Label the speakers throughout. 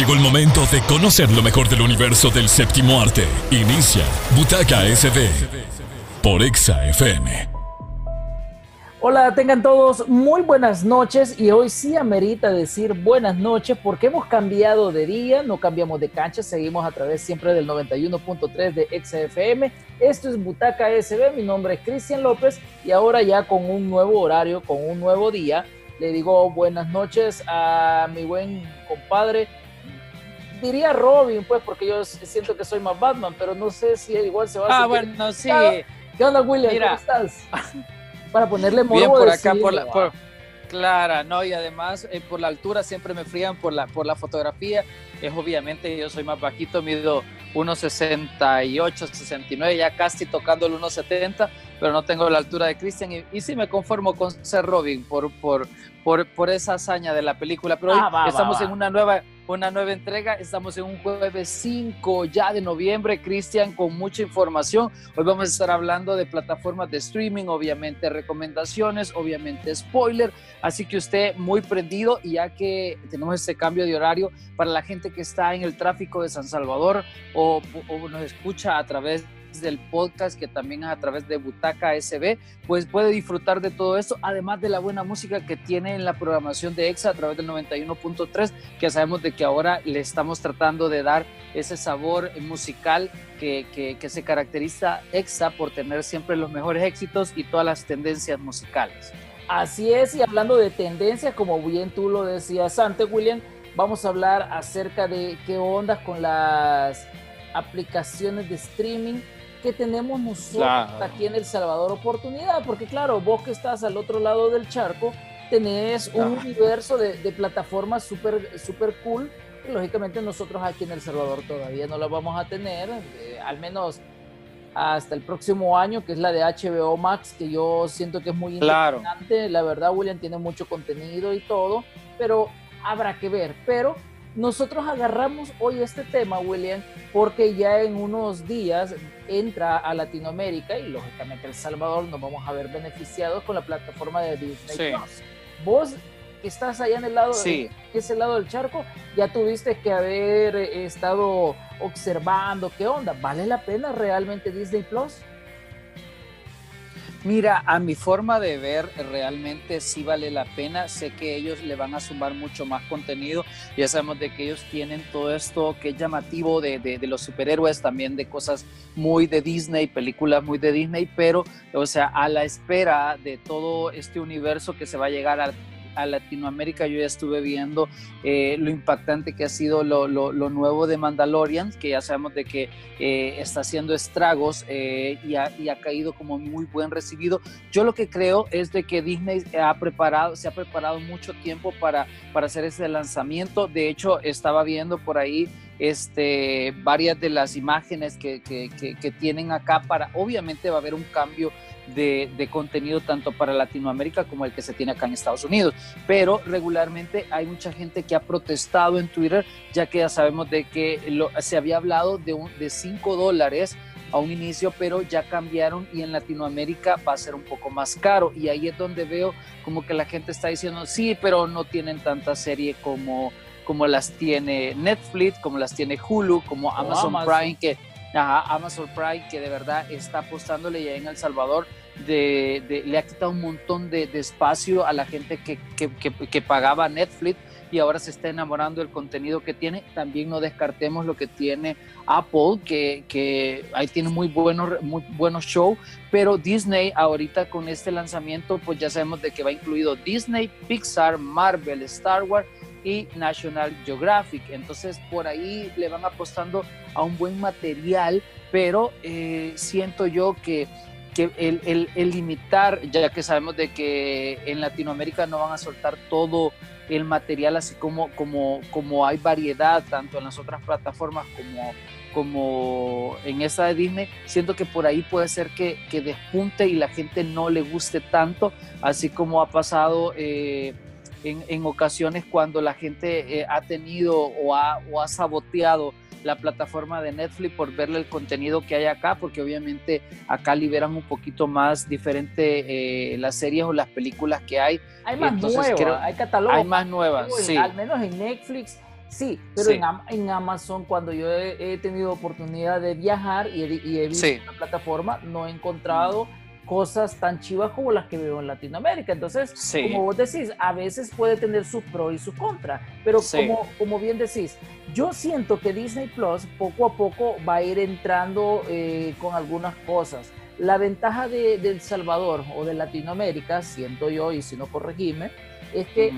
Speaker 1: Llegó el momento de conocer lo mejor del universo del séptimo arte. Inicia Butaca SB por Exa FM.
Speaker 2: Hola, tengan todos muy buenas noches y hoy sí amerita decir buenas noches porque hemos cambiado de día, no cambiamos de cancha, seguimos a través siempre del 91.3 de XFM. Esto es Butaca SB, mi nombre es Cristian López y ahora ya con un nuevo horario, con un nuevo día, le digo buenas noches a mi buen compadre. Diría Robin, pues, porque yo siento que soy más Batman, pero no sé si igual se va a
Speaker 3: Ah, bueno, sí.
Speaker 2: ¿Qué onda, William?
Speaker 3: Mira.
Speaker 2: ¿Cómo estás? Para ponerle modo
Speaker 3: Bien por acá, por la, por- Clara, no, y además eh, por la altura siempre me frían por la, por la fotografía. Es obviamente, yo soy más bajito, mido 1,68, 69, ya casi tocando el 1,70, pero no tengo la altura de Christian. Y, y sí me conformo con ser Robin por, por, por, por esa hazaña de la película. Pero hoy
Speaker 2: Ah, va,
Speaker 3: estamos
Speaker 2: va.
Speaker 3: en una nueva, una nueva entrega, estamos en un jueves 5 ya de noviembre, Cristian, con mucha información. Hoy vamos a estar hablando de plataformas de streaming, obviamente recomendaciones, obviamente spoiler, así que usted muy prendido y ya que tenemos este cambio de horario para la gente que está en el tráfico de San Salvador o, o nos escucha a través del podcast que también es a través de Butaca SB, pues puede disfrutar de todo esto, además de la buena música que tiene en la programación de EXA a través del 91.3, que sabemos de que ahora le estamos tratando de dar ese sabor musical que, que, que se caracteriza EXA por tener siempre los mejores éxitos y todas las tendencias musicales.
Speaker 2: Así es, y hablando de tendencias, como bien tú lo decías antes, William, vamos a hablar acerca de qué ondas con las aplicaciones de streaming que tenemos nosotros
Speaker 3: Claro.
Speaker 2: aquí en El Salvador oportunidad, porque claro, vos que estás al otro lado del charco, tenés un
Speaker 3: Ah.
Speaker 2: universo de, de plataformas súper super cool, y lógicamente nosotros aquí en El Salvador todavía no la vamos a tener, eh, al menos hasta el próximo año, que es la de HBO Max, que yo siento que es muy
Speaker 3: Claro.
Speaker 2: interesante. La verdad, William tiene mucho contenido y todo, pero habrá que ver. Pero nosotros agarramos hoy este tema, William, porque ya en unos días entra a Latinoamérica y lógicamente El Salvador nos vamos a ver beneficiados con la plataforma de Disney
Speaker 3: Sí.
Speaker 2: Plus. Vos que estás allá en el lado,
Speaker 3: Sí.
Speaker 2: ese lado del charco, ya tuviste que haber eh, estado observando qué onda. ¿Vale la pena realmente Disney Plus?
Speaker 3: Mira, a mi forma de ver, realmente sí vale la pena. Sé que ellos le van a sumar mucho más contenido. Ya sabemos de que ellos tienen todo esto que es llamativo de, de- de los superhéroes, también de cosas muy de Disney, películas muy de Disney, pero, o sea, a la espera de todo este universo que se va a llegar a, a Latinoamérica, yo ya estuve viendo eh, lo impactante que ha sido lo, lo- nuevo de Mandalorian, que ya sabemos de que eh, está haciendo estragos eh, y, ha, y ha caído como muy buen recibido. Yo lo que creo es de que Disney ha preparado, se ha preparado mucho tiempo para, para hacer ese lanzamiento. De hecho, estaba viendo por ahí este, varias de las imágenes que, tienen acá para, obviamente va a haber un cambio de, de contenido tanto para Latinoamérica como el que se tiene acá en Estados Unidos. Pero regularmente hay mucha gente que ha protestado en Twitter, ya que ya sabemos de que lo- se había hablado de, un, de 5 dólares a un inicio, pero ya cambiaron y en Latinoamérica va a ser un poco más caro. Y ahí es donde veo como que la gente está diciendo, sí, pero no tienen tanta serie como, como las tiene Netflix, como las tiene Hulu, como Amazon,
Speaker 2: Amazon.
Speaker 3: Prime, que ajá, Amazon Prime, que de verdad está apostándole ya en El Salvador. De, de- le ha quitado un montón de, de espacio a la gente que, que- que- que pagaba Netflix y ahora se está enamorando del contenido que tiene. También no descartemos lo que tiene Apple, que, que ahí tiene muy buenos, muy buenos shows, pero Disney ahorita con este lanzamiento, pues ya sabemos de que va incluido Disney, Pixar, Marvel, Star Wars y National Geographic. Entonces por ahí le van apostando a un buen material, pero eh, siento yo que que el, limitar, ya que sabemos de que en Latinoamérica no van a soltar todo el material así como, como, como hay variedad tanto en las otras plataformas como, como en esa de Disney, siento que por ahí puede ser que, que despunte y la gente no le guste tanto, así como ha pasado eh, en, en ocasiones cuando la gente eh, ha tenido o ha, o ha saboteado la plataforma de Netflix por verle el contenido que hay acá, porque obviamente acá liberan un poquito más diferente eh, las series o las películas que hay.
Speaker 2: Hay más nuevas,
Speaker 3: creo-
Speaker 2: hay catálogo.
Speaker 3: Hay más nuevas, sí.
Speaker 2: Al menos en Netflix Sí, pero En, Amazon, cuando yo he, tenido oportunidad de viajar y he, visto la plataforma, no he encontrado cosas tan chivas como las que veo en Latinoamérica. Entonces, como vos decís, a veces puede tener su pro y su contra, pero como, como bien decís, yo siento que Disney Plus poco a poco va a ir entrando eh, con algunas cosas. La ventaja de, El Salvador o de Latinoamérica, siento yo, y si no corregime, es que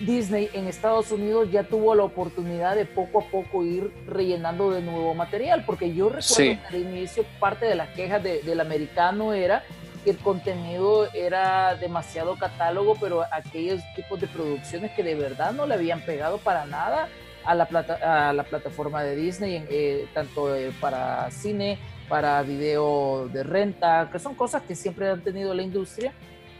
Speaker 2: Disney en Estados Unidos ya tuvo la oportunidad de poco a poco ir rellenando de nuevo material, porque yo recuerdo que al inicio parte de las quejas del americano era que el contenido era demasiado catálogo, pero aquellos tipos de producciones que de verdad no le habían pegado para nada a la, plata, a la plataforma de Disney, eh, tanto eh, para cine, para video de renta, que son cosas que siempre han tenido la industria,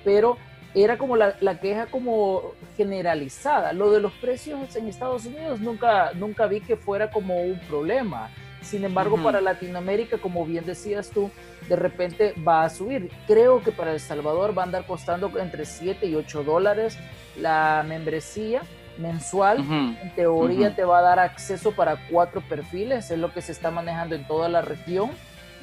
Speaker 2: pero era como la, queja como generalizada. Lo de los precios en Estados Unidos nunca, nunca vi que fuera como un problema. Sin embargo, para Latinoamérica, como bien decías tú, de repente va a subir. Creo que para El Salvador va a andar costando entre 7 y 8 dólares la membresía mensual. En teoría te va a dar acceso para cuatro perfiles, es lo que se está manejando en toda la región.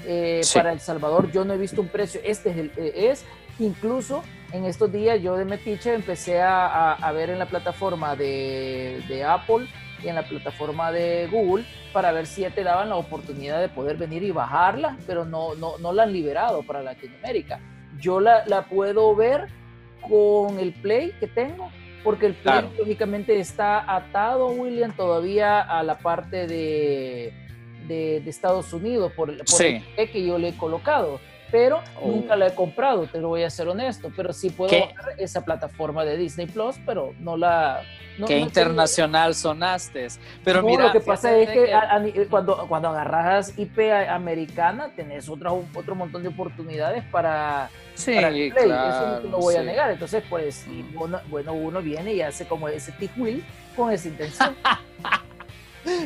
Speaker 2: Eh, para El Salvador yo no he visto un precio, este es, el, eh, es incluso en estos días yo de Metiche empecé a, ver en la plataforma de, Apple y en la plataforma de Google para ver si ya te daban la oportunidad de poder venir y bajarla, pero no, no, no la han liberado para Latinoamérica. Yo la, la puedo ver con el Play que tengo, porque el Play lógicamente está atado, William, todavía a la parte de, de, Estados Unidos por, por el que yo le he colocado pero oh. nunca la he comprado, te lo voy a ser honesto, pero sí puedo ver esa plataforma de Disney Plus, pero no la...
Speaker 3: No, Qué internacional sonaste. Pero mira,
Speaker 2: lo que pasa es que, cuando, cuando agarras IP americana, tenés otro, otro montón de oportunidades para,
Speaker 3: sí, Play.
Speaker 2: Eso no lo voy a negar. Entonces, pues, mm. bueno, uno viene y hace como ese tick-wheel con esa intención.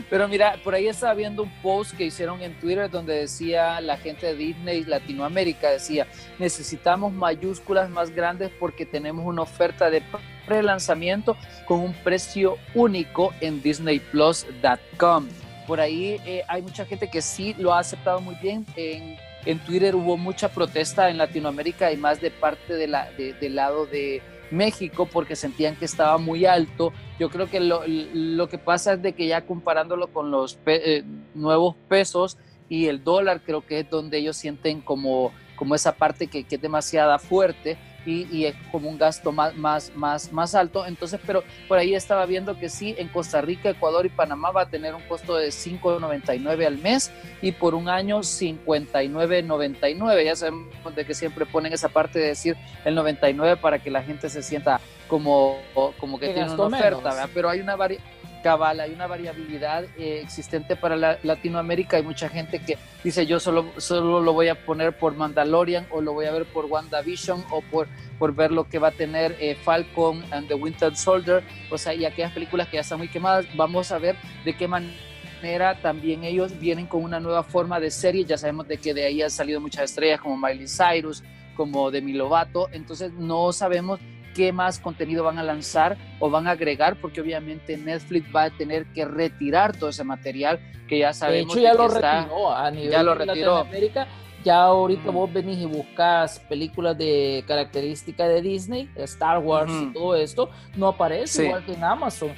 Speaker 3: Pero mira, por ahí estaba viendo un post que hicieron en Twitter donde decía la gente de Disney Latinoamérica, decía, necesitamos mayúsculas más grandes porque tenemos una oferta de pre-lanzamiento con un precio único en disneyplus.com. Por ahí eh, hay mucha gente que sí lo ha aceptado muy bien. En, en Twitter hubo mucha protesta en Latinoamérica y más de parte de la, del lado de México porque sentían que estaba muy alto. Yo creo que lo, que pasa es de que ya comparándolo con los eh, nuevos pesos y el dólar, creo que es donde ellos sienten como, como esa parte que, que es demasiada fuerte y, es como un gasto más, más, más, más alto. Entonces, pero por ahí estaba viendo que sí, en Costa Rica, Ecuador y Panamá va a tener un costo de 5.99 al mes y por un año 59.99. Ya sabemos de que siempre ponen esa parte de decir el 99 para que la gente se sienta como, como que tiene una oferta, pero hay una variedad cabal, hay una variabilidad eh, existente para Latinoamérica. Hay mucha gente que dice yo solo, solo lo voy a poner por Mandalorian o lo voy a ver por WandaVision o por, por ver lo que va a tener eh, Falcon and the Winter Soldier, o sea, y aquellas películas que ya están muy quemadas, vamos a ver de qué manera también ellos vienen con una nueva forma de serie. Ya sabemos de que de ahí han salido muchas estrellas como Miley Cyrus, como Demi Lovato. Entonces no sabemos qué más contenido van a lanzar o van a agregar, porque obviamente Netflix va a tener que retirar todo ese material que ya sabemos.
Speaker 2: De hecho, ya lo retiró a nivel ya lo de Latinoamérica. Ya ahorita vos venís y buscas películas de característica de Disney, Star Wars y todo esto, no aparece igual que en Amazon.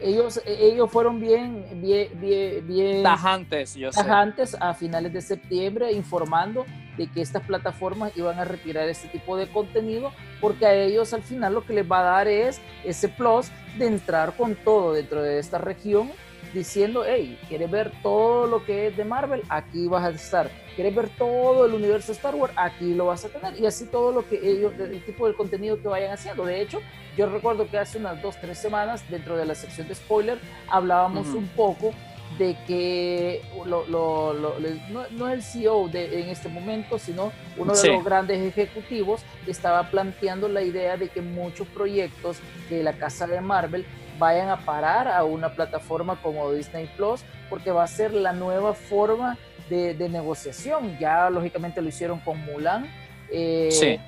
Speaker 2: Ellos, ellos fueron bien, bien, bien, bien
Speaker 3: tajantes, yo
Speaker 2: tajantes a finales de septiembre informando de que estas plataformas iban a retirar este tipo de contenido porque a ellos al final lo que les va a dar es ese plus de entrar con todo dentro de esta región diciendo, hey, ¿quieres ver todo lo que es de Marvel? Aquí vas a estar. ¿Quieres ver todo el universo Star Wars? Aquí lo vas a tener. Y así todo lo que ellos, el tipo de contenido que vayan haciendo. De hecho, yo recuerdo que hace unas dos, tres semanas, dentro de la sección de spoiler, hablábamos un poco de que lo, lo, no, es el CEO de, en este momento, sino uno de los grandes ejecutivos estaba planteando la idea de que muchos proyectos de la casa de Marvel vayan a parar a una plataforma como Disney Plus, porque va a ser la nueva forma de, negociación. Ya lógicamente lo hicieron con Mulan. Eh,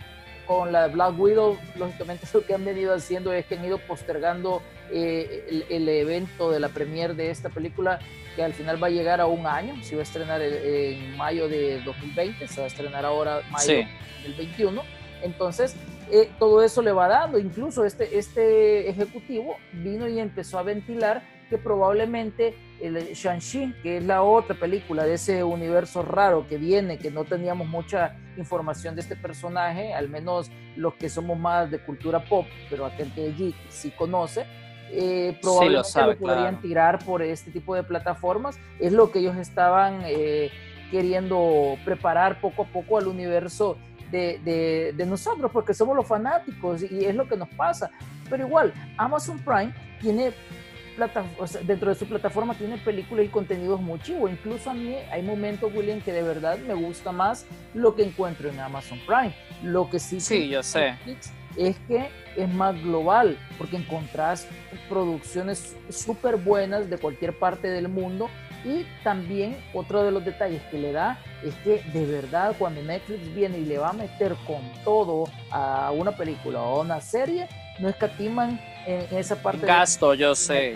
Speaker 2: con la Black Widow, lógicamente lo que han venido haciendo es que han ido postergando eh, el, evento de la premiere de esta película, que al final va a llegar a un año, se va a estrenar en, mayo de 2020, se va a estrenar ahora mayo del 21. Entonces, eh, todo eso le va dando. Incluso este, este ejecutivo vino y empezó a ventilar que probablemente el Shang-Chi, que es la otra película de ese universo raro que viene, que no teníamos mucha información de este personaje, al menos los que somos más de cultura pop, pero aquel que allí sí conoce, eh, probablemente lo, podrían tirar por este tipo de plataformas. Es lo que ellos estaban eh, queriendo preparar poco a poco al universo de, de, nosotros, porque somos los fanáticos y es lo que nos pasa. Pero igual, Amazon Prime tiene dentro de su plataforma tiene películas y contenidos muy chivos. Incluso a mí hay momentos, William, que de verdad me gusta más lo que encuentro en Amazon Prime. Lo que sí,
Speaker 3: sí yo sé.
Speaker 2: es que es más global, porque encontrás producciones súper buenas de cualquier parte del mundo. Y también otro de los detalles que le da es que de verdad cuando Netflix viene y le va a meter con todo a una película o a una serie, no escatiman en esa parte.
Speaker 3: Gasto, yo sé,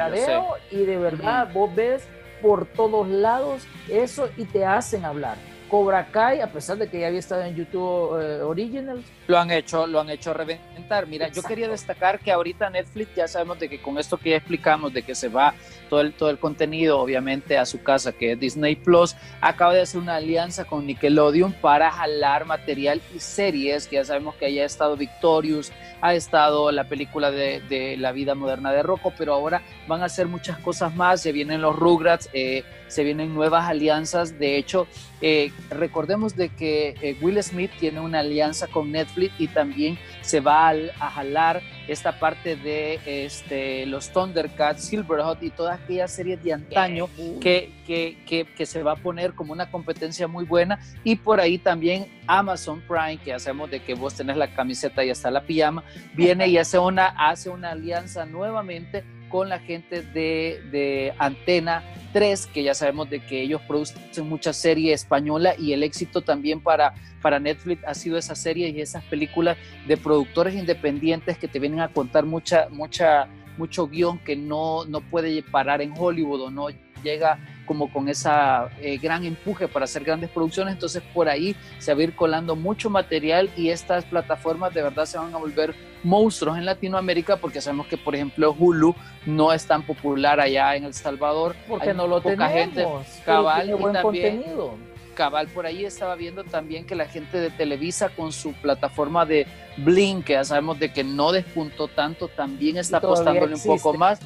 Speaker 2: Y de verdad, vos ves por todos lados eso y te hacen hablar. Cobra Kai, a pesar de que ya había estado en YouTube eh, Originals.
Speaker 3: Lo han hecho, lo han hecho reventar. Mira, yo quería destacar que ahorita Netflix ya sabemos de que con esto que ya explicamos, de que se va todo el, todo el contenido, obviamente, a su casa, que es Disney Plus, acaba de hacer una alianza con Nickelodeon para jalar material y series, que ya sabemos que haya estado Victorious, ha estado la película de, de la vida moderna de Rocco, pero ahora van a hacer muchas cosas más, se vienen los Rugrats, eh, se vienen nuevas alianzas, de hecho, eh, recordemos de que eh, Will Smith tiene una alianza con Netflix y también se va a, jalar esta parte de este, los Thundercats, Silverhawk y todas aquellas series de antaño que, que, que, se va a poner como una competencia muy buena. Y por ahí también Amazon Prime, que hacemos de que vos tenés la camiseta y hasta la pijama, viene y hace una, hace una alianza nuevamente con la gente de, de Antena 3, que ya sabemos de que ellos producen mucha serie española y el éxito también para, para Netflix ha sido esa serie y esas películas de productores independientes que te vienen a contar mucha, mucha, mucho guion que no, no puede parar en Hollywood o no llega como con esa eh, gran empuje para hacer grandes producciones, entonces por ahí se va a ir colando mucho material y estas plataformas de verdad se van a volver monstruos en Latinoamérica porque sabemos que por ejemplo Hulu no es tan popular allá en El Salvador.
Speaker 2: Porque no lo poca gente.
Speaker 3: cabal y también contenido. cabal por ahí estaba viendo también que la gente de Televisa con su plataforma de Blink que ya sabemos de que no despuntó tanto también está apostándole un poco más.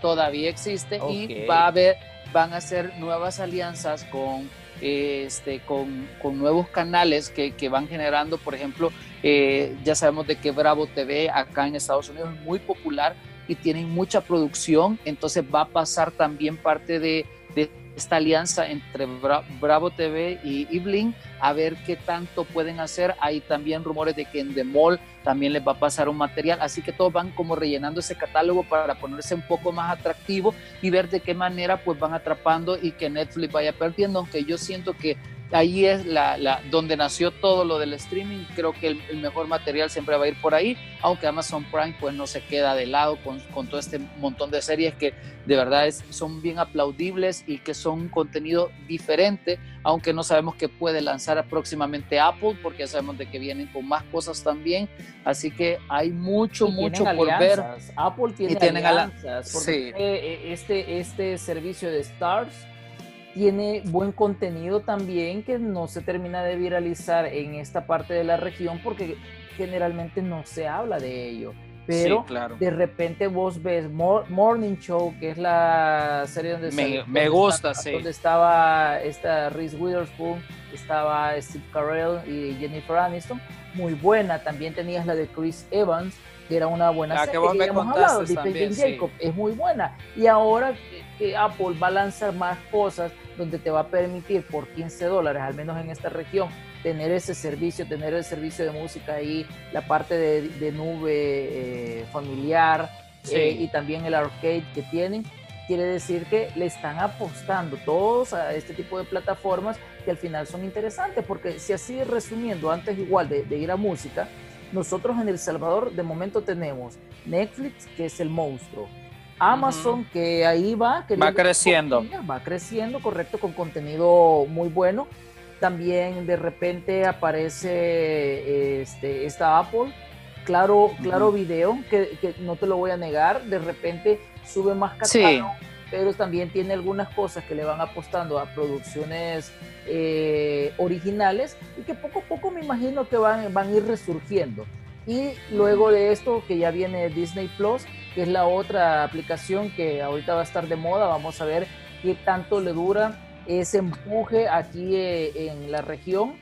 Speaker 3: Todavía existe y va a haber van a hacer nuevas alianzas con, este, con, con nuevos canales que, que, van generando, por ejemplo, eh, ya sabemos de que Bravo TV acá en Estados Unidos es muy popular y tienen mucha producción, entonces va a pasar también parte de, de esta alianza entre Bravo TV y, y a ver qué tanto pueden hacer. Hay también rumores de que en The Mall también les va a pasar un material, así que todos van como rellenando ese catálogo para ponerse un poco más atractivo y ver de qué manera pues van atrapando y que Netflix vaya perdiendo, aunque yo siento que ahí es la, la, donde nació todo lo del streaming. Creo que el, mejor material siempre va a ir por ahí, aunque Amazon Prime pues no se queda de lado con, con todo este montón de series que de verdad es, son bien aplaudibles y que son un contenido diferente, aunque no sabemos qué puede lanzar próximamente Apple, porque sabemos de que vienen con más cosas también. Así que hay mucho, mucho por ver.
Speaker 2: Apple tiene alianzas, porque eh, este, este servicio de Stars tiene buen contenido también que no se termina de viralizar en esta parte de la región porque generalmente no se habla de ello. Pero de repente vos ves Morning Show, que es la serie donde,
Speaker 3: me, me gusta,
Speaker 2: donde estaba esta Reese Witherspoon, estaba Steve Carell y Jennifer Aniston, muy buena. También tenías la de Chris Evans, que era una buena
Speaker 3: serie. Que, que hemos hablado, también,
Speaker 2: Jacob, es muy buena. Y ahora que Apple va a lanzar más cosas donde te va a permitir por 15 dólares, al menos en esta región, tener ese servicio, tener el servicio de música ahí, la parte de, nube eh, familiar eh, y también el arcade que tienen, quiere decir que le están apostando todos a este tipo de plataformas que al final son interesantes, porque si así resumiendo, antes igual de, ir a música, nosotros en El Salvador de momento tenemos Netflix, que es el monstruo, Amazon, que ahí va.
Speaker 3: Va creciendo.
Speaker 2: va creciendo, correcto, con contenido muy bueno. También de repente aparece este, esta Apple, claro, claro video, que, que, no te lo voy a negar, de repente sube más catálogo, pero también tiene algunas cosas que le van apostando a producciones eh, originales y que poco a poco me imagino que van, van a ir resurgiendo. Y luego de esto, que ya viene Disney Plus, que es la otra aplicación que ahorita va a estar de moda, vamos a ver qué tanto le dura ese empuje aquí eh, en la región,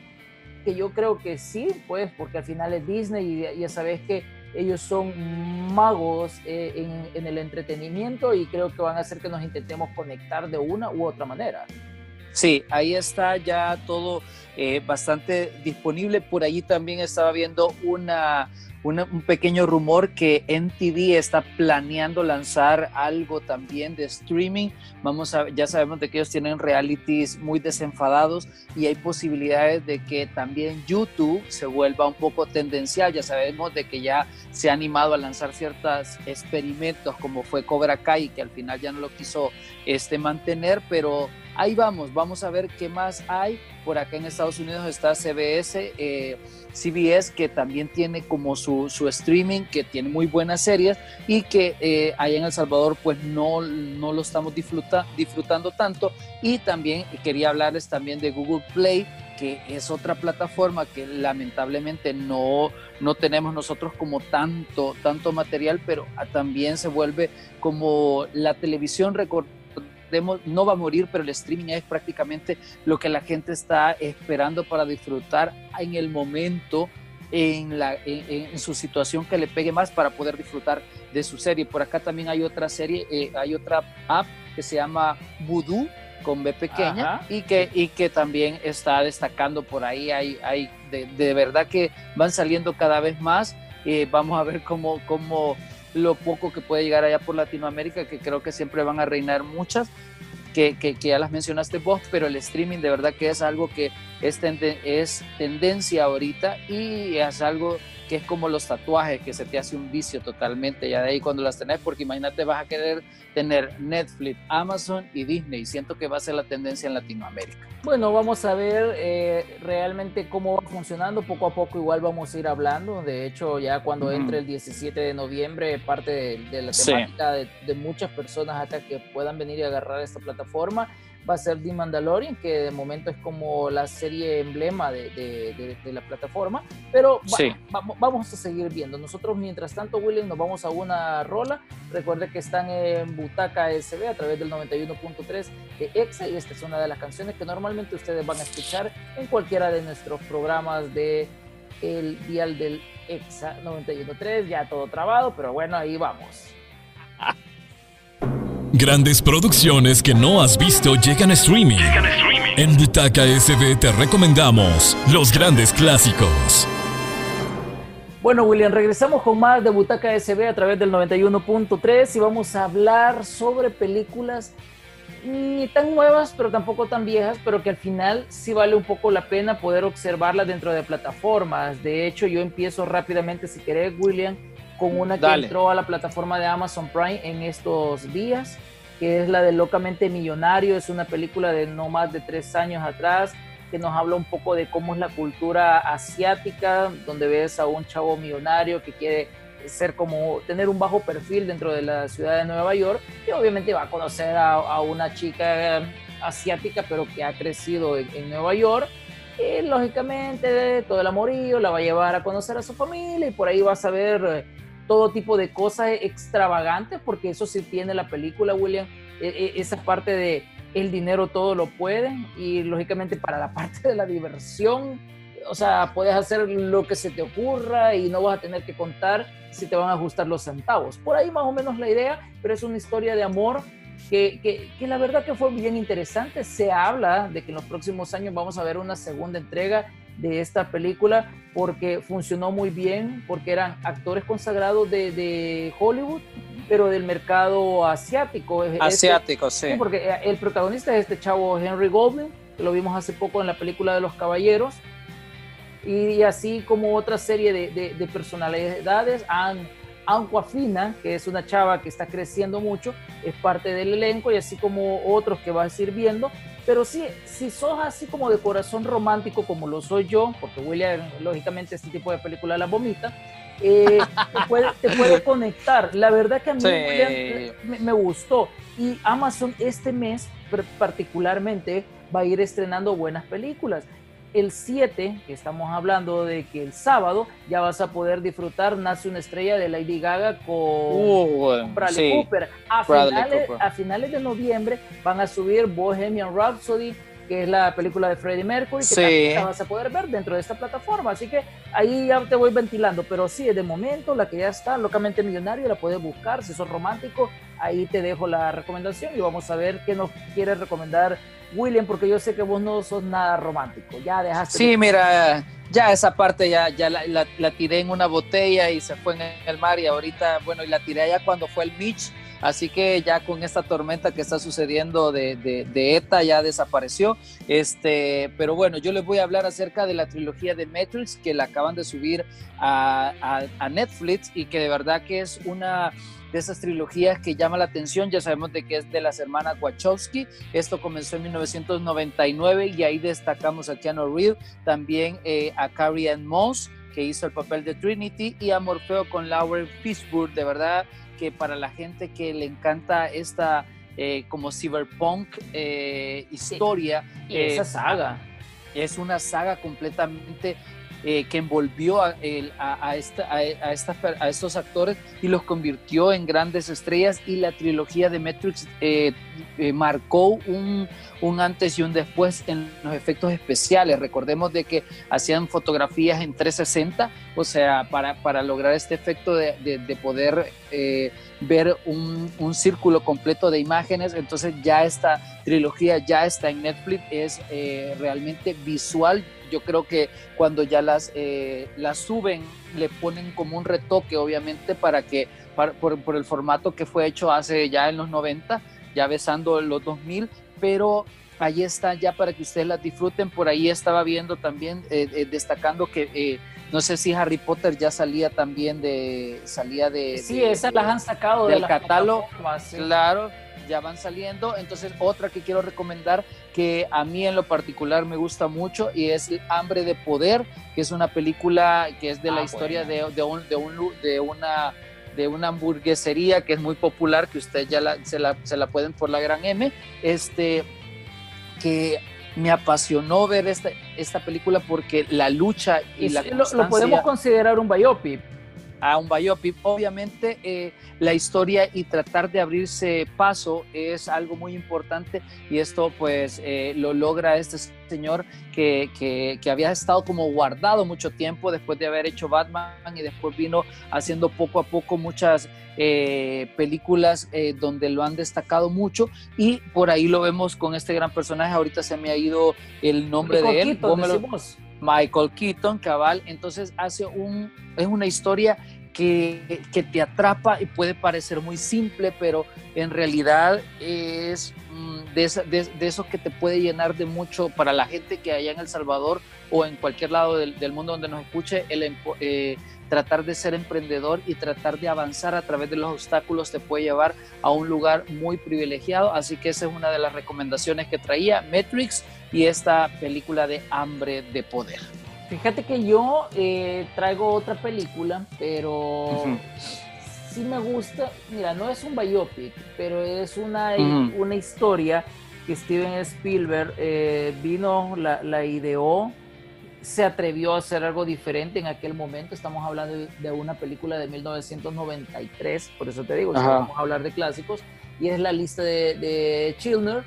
Speaker 2: que yo creo que sí, pues, porque al final es Disney y ya sabes que ellos son magos eh, en, en, el entretenimiento y creo que van a hacer que nos intentemos conectar de una u otra manera.
Speaker 3: Sí, ahí está ya todo eh, bastante disponible. Por allí también estaba viendo una un pequeño rumor que NTV está planeando lanzar algo también de streaming. Vamos a, ya sabemos de que ellos tienen realities muy desenfadados y hay posibilidades de que también YouTube se vuelva un poco tendencial. Ya sabemos de que ya se ha animado a lanzar ciertos experimentos como fue Cobra Kai que al final ya no lo quiso este, mantener, pero ahí vamos, vamos a ver qué más hay. Por acá en Estados Unidos está CBS. Eh, CBS, que también tiene como su, su, streaming, que tiene muy buenas series y que eh, allá en El Salvador pues no, no lo estamos disfruta, disfrutando tanto. Y también quería hablarles también de Google Play, que es otra plataforma que lamentablemente no, no tenemos nosotros como tanto, tanto material, pero también se vuelve como la televisión no va a morir, pero el streaming es prácticamente lo que la gente está esperando para disfrutar en el momento, en, la, en, su situación que le pegue más para poder disfrutar de su serie. Por acá también hay otra serie, eh, hay otra app que se llama Voodoo con B pequeña y que, y que también está destacando por ahí. Hay, hay de, de verdad que van saliendo cada vez más. Eh, vamos a ver cómo, cómo lo poco que puede llegar allá por Latinoamérica, que creo que siempre van a reinar muchas, que, ya las mencionaste vos, pero el streaming de verdad que es algo que es, es tendencia ahorita y es algo que es como los tatuajes, que se te hace un vicio totalmente ya de ahí cuando las tenés, porque imagínate vas a querer tener Netflix, Amazon y Disney. Siento que va a ser la tendencia en Latinoamérica.
Speaker 2: Bueno, vamos a ver eh, realmente cómo va funcionando. Poco a poco igual vamos a ir hablando. De hecho, ya cuando entre el 17 de noviembre, parte de, la temática de, de muchas personas acá que puedan venir y agarrar esta plataforma va a ser The Mandalorian, que de momento es como la serie emblema de, de, la plataforma, pero vamos a seguir viendo. Nosotros, mientras tanto, William, nos vamos a una rola. Recuerde que están en Butaca SB a través del 91.3 de EXA y esta es una de las canciones que normalmente ustedes van a escuchar en cualquiera de nuestros programas de el dial del EXA 91.3, ya todo trabado, pero bueno, ahí vamos.
Speaker 1: Grandes producciones que no has visto llegan a streaming. En Butaca SB te recomendamos los grandes clásicos.
Speaker 2: Bueno, William, regresamos con más de Butaca SB a través del 91.3 y vamos a hablar sobre películas ni tan nuevas, pero tampoco tan viejas, pero que al final sí vale un poco la pena poder observarlas dentro de plataformas. De hecho, yo empiezo rápidamente, si querés, William, con una que entró a la plataforma de Amazon Prime en estos días, que es la de Locamente Millonario. Es una película de no más de tres años atrás que nos habla un poco de cómo es la cultura asiática, donde ves a un chavo millonario que quiere ser como tener un bajo perfil dentro de la ciudad de Nueva York y obviamente va a conocer a, una chica asiática pero que ha crecido en, Nueva York y lógicamente todo el amorío la va a llevar a conocer a su familia y por ahí vas a ver todo tipo de cosas extravagantes, porque eso sí tiene la película, William, e, e, esa parte de el dinero todo lo puede y lógicamente para la parte de la diversión, o sea, puedes hacer lo que se te ocurra y no vas a tener que contar si te van a ajustar los centavos. Por ahí más o menos la idea, pero es una historia de amor que, que, que, la verdad que fue bien interesante. Se habla de que en los próximos años vamos a ver una segunda entrega de esta película porque funcionó muy bien, porque eran actores consagrados de, de Hollywood, pero del mercado asiático.
Speaker 3: Asiático, sí.
Speaker 2: Porque eh, el protagonista es este chavo Henry Goldman, que lo vimos hace poco en la película de Los Caballeros. y, así como otra serie de, de, personalidades han Aquafina, que es una chava que está creciendo mucho, es parte del elenco y así como otros que vas a ir viendo. Pero sí, si sos así como de corazón romántico como lo soy yo, porque William lógicamente este tipo de película la vomita, eh, te, puede, conectar. La verdad que a mí me, me, gustó. Y Amazon este mes particularmente va a ir estrenando buenas películas el 7, que estamos hablando de que el sábado ya vas a poder disfrutar Nace una estrella de Lady Gaga con, uh, Bradley Cooper. A, finales, a finales de noviembre van a subir Bohemian Rhapsody, que es la película de Freddie Mercury, que también la vas a poder ver dentro de esta plataforma. Así que ahí ya te voy ventilando, pero sí, de momento la que ya está, Locamente Millonario, la puedes buscar, si sos romántico, ahí te dejo la recomendación y vamos a ver qué nos quieres recomendar William, porque yo sé que vos no sos nada romántico. Ya dejaste.
Speaker 3: Sí, mira, ya esa parte ya, ya la, tiré en una botella y se fue en el mar y ahorita, bueno, y la tiré allá cuando fue el Mitch. Así que ya con esta tormenta que está sucediendo de, de, ETA ya desapareció. Este, pero bueno, yo les voy a hablar acerca de la trilogía de Matrix que la acaban de subir a, a Netflix y que de verdad que es una de esas trilogías que llama la atención. Ya sabemos de que es de las hermanas Wachowski. Esto comenzó en 1999 y ahí destacamos a Keanu Reeves, también eh, a Carrie Ann Moss que hizo el papel de Trinity y a Morfeo con Lauren Fishburne. De verdad que para la gente que le encanta esta eh, como cyberpunk eh, historia.
Speaker 2: y esa saga.
Speaker 3: Es una saga completamente eh, que envolvió a, a, a, estos actores y los convirtió en grandes estrellas y la trilogía de Matrix eh, eh, marcó un, un, antes y un después en los efectos especiales. Recordemos de que hacían fotografías en 360, o sea, para, para lograr este efecto de, de, poder ver un, un, círculo completo de imágenes. Entonces ya esta trilogía ya está en Netflix, es realmente visual yo creo que cuando ya las, eh, las suben, le ponen como un retoque, obviamente, para que, por, el formato que fue hecho hace ya en los 90, ya besando los 2000, pero ahí está ya para que ustedes las disfruten. Por ahí estaba viendo también, eh, eh, destacando que no sé si Harry Potter ya salía también de, salía de...
Speaker 2: Sí, esas las han sacado
Speaker 3: del catálogo. Claro, ya van saliendo. Entonces, otra que quiero recomendar que a mí en lo particular me gusta mucho y es Hambre de Poder, que es una película que es de la ah, historia de, de, un, de, un, de, una de una hamburguesería que es muy popular, que usted ya se, la, se, la, pueden por la gran M, este, que me apasionó ver esta, esta película porque la lucha y, la
Speaker 2: lo, lo, podemos considerar un biopic
Speaker 3: a un biopic. Obviamente eh, la historia y tratar de abrirse paso es algo muy importante y esto pues eh, lo logra este señor que, que, había estado como guardado mucho tiempo después de haber hecho Batman y después vino haciendo poco a poco muchas eh, películas donde lo han destacado mucho y por ahí lo vemos con este gran personaje. Ahorita se me ha ido el nombre de él. Michael Keaton, cabal, entonces hace un, es una historia que, que, te atrapa y puede parecer muy simple, pero en realidad es mm, de, de, eso que te puede llenar de mucho para la gente que haya en El Salvador o en cualquier lado del, del mundo donde nos escuche, el, eh, tratar de ser emprendedor y tratar de avanzar a través de los obstáculos te puede llevar a un lugar muy privilegiado. Así que esa es una de las recomendaciones que traía Matrix y esta película de hambre de poder.
Speaker 2: Fíjate que yo eh, traigo otra película, pero sí me gusta. Mira, no es un biopic, pero es una, una historia que Steven Spielberg eh, vino, la, la, ideó, se atrevió a hacer algo diferente en aquel momento. Estamos hablando de, una película de 1993, por eso te digo, vamos a hablar de clásicos, y es la lista de, de Chilner.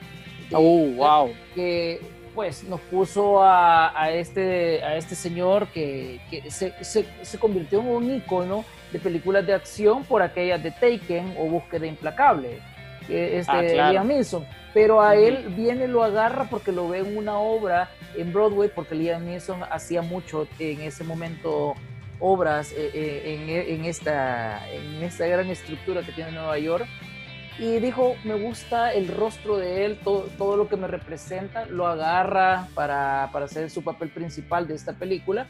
Speaker 3: Oh, wow.
Speaker 2: Que pues nos puso a, este, a este señor que, se, se, convirtió en un icono de películas de acción por aquellas de Taken o Búsqueda Implacable, que es de ah, Liam Neeson. Pero a él viene, lo agarra porque lo ve en una obra en Broadway, porque Liam Neeson hacía mucho en ese momento obras eh, eh, en, en, esta, en esta gran estructura que tiene Nueva York y dijo, me gusta el rostro de él, todo, todo lo que me representa, lo agarra para, para hacer su papel principal de esta película,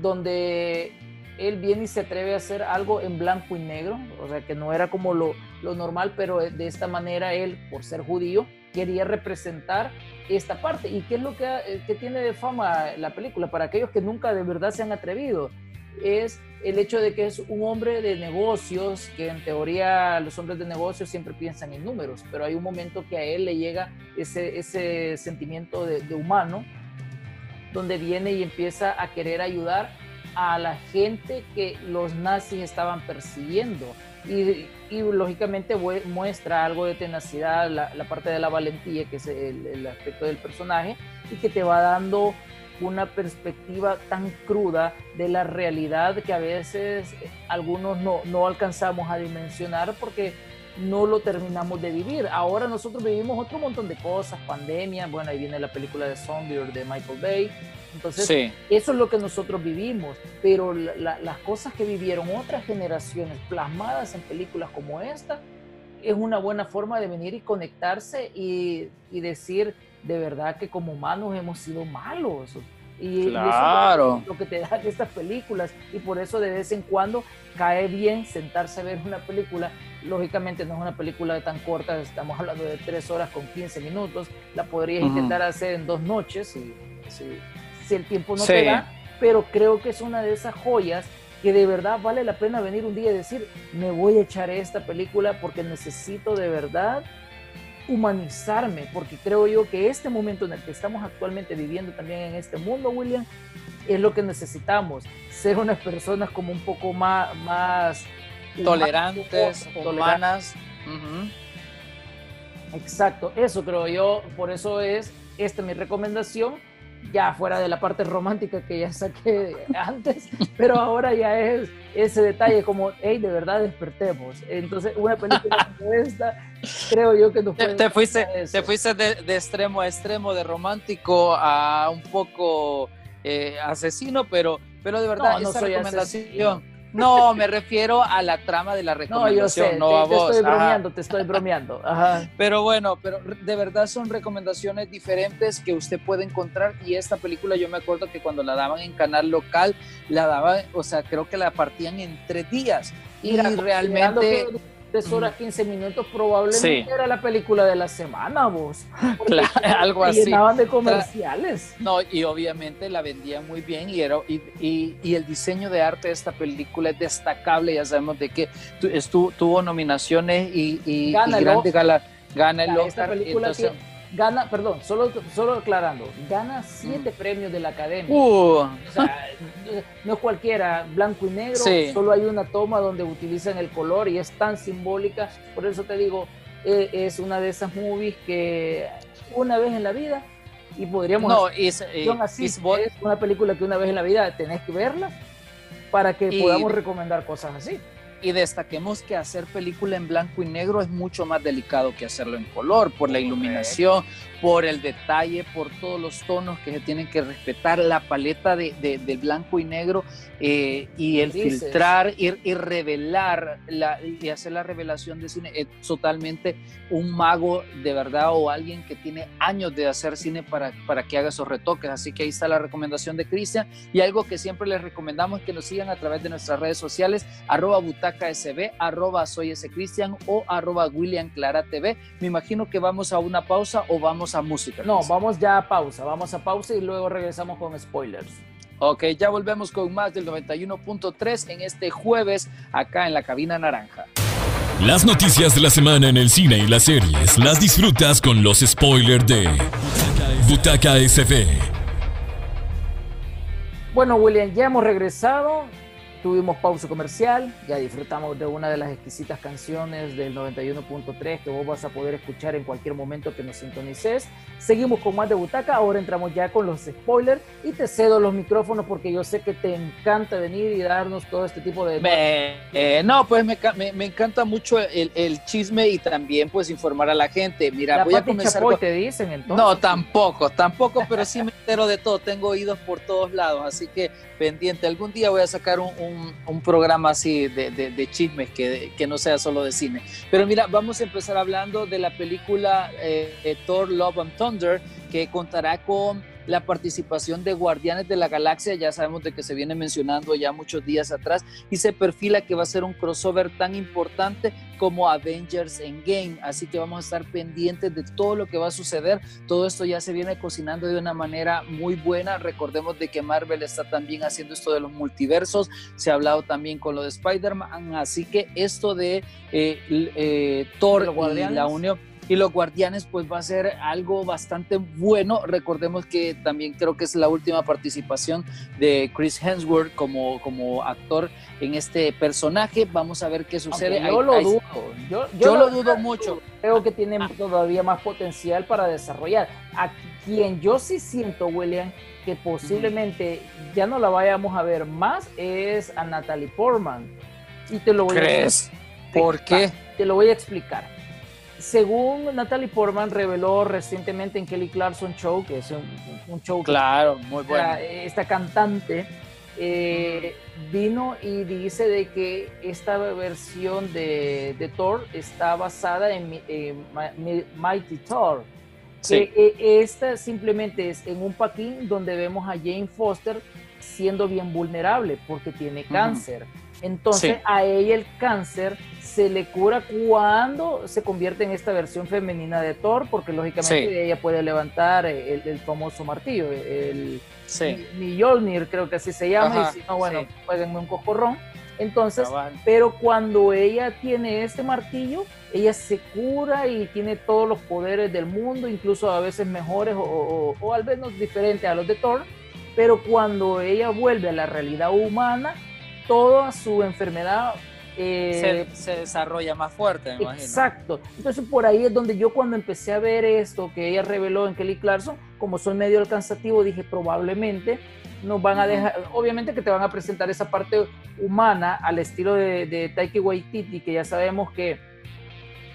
Speaker 2: donde él viene y se atreve a hacer algo en blanco y negro, o sea, que no era como lo, lo normal, pero de esta manera él, por ser judío, quería representar esta parte. ¿Y qué es lo que, eh, que tiene de fama la película? Para aquellos que nunca de verdad se han atrevido, es el hecho de que es un hombre de negocios, que en teoría los hombres de negocios siempre piensan en números, pero hay un momento que a él le llega ese, ese sentimiento de, de humano, donde viene y empieza a querer ayudar a la gente que los nazis estaban persiguiendo. Y, y lógicamente muestra algo de tenacidad, la, la, parte de la valentía, que es el, el aspecto del personaje, y que te va dando una perspectiva tan cruda de la realidad que a veces algunos no, no alcanzamos a dimensionar porque no lo terminamos de vivir. Ahora nosotros vivimos otro montón de cosas, pandemia, bueno, ahí viene la película de Zombie de Michael Bay. Entonces, sí. eso es lo que nosotros vivimos, pero la, las cosas que vivieron otras generaciones plasmadas en películas como esta, es una buena forma de venir y conectarse y, y decir, de verdad que como humanos hemos sido malos. Y,
Speaker 3: claro.
Speaker 2: y eso es lo que te dan estas películas. Y por eso de vez en cuando cae bien sentarse a ver una película. Lógicamente no es una película tan corta, estamos hablando de tres horas con 15 minutos. La podrías uh -huh. intentar hacer en dos noches si, si, si el tiempo no sí. te da. Pero creo que es una de esas joyas que de verdad vale la pena venir un día y decir, me voy a echar esta película porque necesito de verdad humanizarme, porque creo yo que este momento en el que estamos actualmente viviendo también en este mundo, William, es lo que necesitamos, ser unas personas como un poco más, más
Speaker 3: tolerantes, humanas. humanas. Uh
Speaker 2: -huh. Exacto, eso creo yo, por eso es esta mi recomendación, ya fuera de la parte romántica que ya saqué antes, pero ahora ya es ese detalle como, hey, de verdad despertemos. Entonces, una película como esta, creo yo que nos
Speaker 3: puede... Te, te fuiste, te fuiste de, de, extremo a extremo, de romántico a un poco eh, asesino, pero, pero de verdad,
Speaker 2: no, no
Speaker 3: esa
Speaker 2: soy
Speaker 3: recomendación...
Speaker 2: Asesino.
Speaker 3: No, me refiero a la trama de la recomendación,
Speaker 2: no,
Speaker 3: yo sé,
Speaker 2: no
Speaker 3: te,
Speaker 2: a
Speaker 3: vos.
Speaker 2: Te estoy bromeando, te estoy bromeando. Ajá.
Speaker 3: Pero bueno, pero de verdad son recomendaciones diferentes que usted puede encontrar y esta película yo me acuerdo que cuando la daban en canal local, la daban, o sea, creo que la partían en tres días y realmente...
Speaker 2: 3 horas 15 minutos probablemente sí. era la película de la semana vos.
Speaker 3: Claro, algo así.
Speaker 2: llenaban de comerciales.
Speaker 3: No y obviamente la vendían muy bien y era y, y, y, el diseño de arte de esta película es destacable. Ya sabemos de que estuvo, tuvo nominaciones y, y,
Speaker 2: gana
Speaker 3: y gala gana el
Speaker 2: Oscar esta película entonces, tiene gana, perdón, solo, solo aclarando, gana siete mm. premios de la academia.
Speaker 3: Uh.
Speaker 2: O sea, no es cualquiera, blanco y negro,
Speaker 3: sí.
Speaker 2: solo hay una toma donde utilizan el color y es tan simbólica. Por eso te digo, eh, es una de esas movies que una vez en la vida, y podríamos
Speaker 3: no, es,
Speaker 2: eh, así, es una película que una vez en la vida tenés que verla para que y, podamos recomendar cosas así
Speaker 3: y destaquemos que hacer película en blanco y negro es mucho más delicado que hacerlo en color, por la iluminación, por el detalle, por todos los tonos que se tienen que respetar, la paleta de, de, de blanco y negro eh, y el Dices. filtrar y, y revelar la, y hacer la revelación de cine. Es totalmente un mago de verdad o alguien que tiene años de hacer cine para, para que haga esos retoques. Así que ahí está la recomendación de Cristian y algo que siempre les recomendamos es que nos sigan a través de nuestras redes sociales, arroba butaca sb, arroba soy ese Cristian o arroba William Clara TV. Me imagino que vamos a una pausa o vamos a música.
Speaker 2: No, vamos ya a pausa, vamos a pausa y luego regresamos con spoilers.
Speaker 3: Ok, ya volvemos con más del 91.3 en este jueves acá en la cabina naranja.
Speaker 1: Las noticias de la semana en el cine y las series las disfrutas con los spoilers de Butaca SV.
Speaker 2: Bueno, William, ya hemos regresado tuvimos pausa comercial, ya disfrutamos de una de las exquisitas canciones del 91.3 que vos vas a poder escuchar en cualquier momento que nos sintonices. Seguimos con más de Butaca, ahora entramos ya con los spoilers y te cedo los micrófonos porque yo sé que te encanta venir y darnos todo este tipo de...
Speaker 3: Me, eh, no, pues me, me, me, encanta mucho el, el, chisme y también pues informar a la gente. Mira,
Speaker 2: la
Speaker 3: voy a comenzar...
Speaker 2: Chapoy con... te dicen entonces.
Speaker 3: No, tampoco, tampoco, pero sí me entero de todo, tengo oídos por todos lados, así que pendiente, algún día voy a sacar un, un un, programa así de, de, chismes que, que, no sea solo de cine. Pero mira, vamos a empezar hablando de la película eh, Thor Love and Thunder, que contará con la participación de Guardianes de la Galaxia, ya sabemos de que se viene mencionando ya muchos días atrás, y se perfila que va a ser un crossover tan importante como Avengers Endgame, así que vamos a estar pendientes de todo lo que va a suceder, todo esto ya se viene cocinando de una manera muy buena, recordemos de que Marvel está también haciendo esto de los multiversos, se ha hablado también con lo de Spider-Man, así que esto de eh, eh, Thor y la unión y los Guardianes pues va a ser algo bastante bueno. Recordemos que también creo que es la última participación de Chris Hemsworth como, como actor en este personaje. Vamos a ver qué sucede.
Speaker 2: yo lo dudo. Yo, lo dudo mucho. Creo que tiene ah. todavía más potencial para desarrollar. A quien yo sí siento, William, que posiblemente ya no la vayamos a ver más es a Natalie Portman. Y te lo voy
Speaker 3: ¿Crees? ¿Por qué?
Speaker 2: Te lo voy a explicar según Natalie Portman reveló recientemente en Kelly Clarkson Show, que es un, show.
Speaker 3: Claro, muy bueno.
Speaker 2: Esta cantante eh, vino y dice de que esta versión de, Thor está basada en Mighty Thor. Que eh, esta simplemente es en un paquín donde vemos a Jane Foster siendo bien vulnerable porque tiene cáncer. Entonces a ella el cáncer se le cura cuando se convierte en esta versión femenina de Thor, porque lógicamente ella puede levantar el, famoso martillo, el sí. Mjolnir creo que así se llama, y si no, bueno, sí. un cocorrón. Entonces, pero cuando ella tiene este martillo, ella se cura y tiene todos los poderes del mundo, incluso a veces mejores o, o al menos diferentes a los de Thor, pero cuando ella vuelve a la realidad humana, toda su enfermedad
Speaker 3: eh, se, desarrolla más fuerte, me
Speaker 2: imagino. Exacto. Entonces por ahí es donde yo cuando empecé a ver esto que ella reveló en Kelly Clarkson, como soy medio alcanzativo, dije probablemente nos van a dejar, obviamente que te van a presentar esa parte humana al estilo de, de Taiki Waititi, que ya sabemos que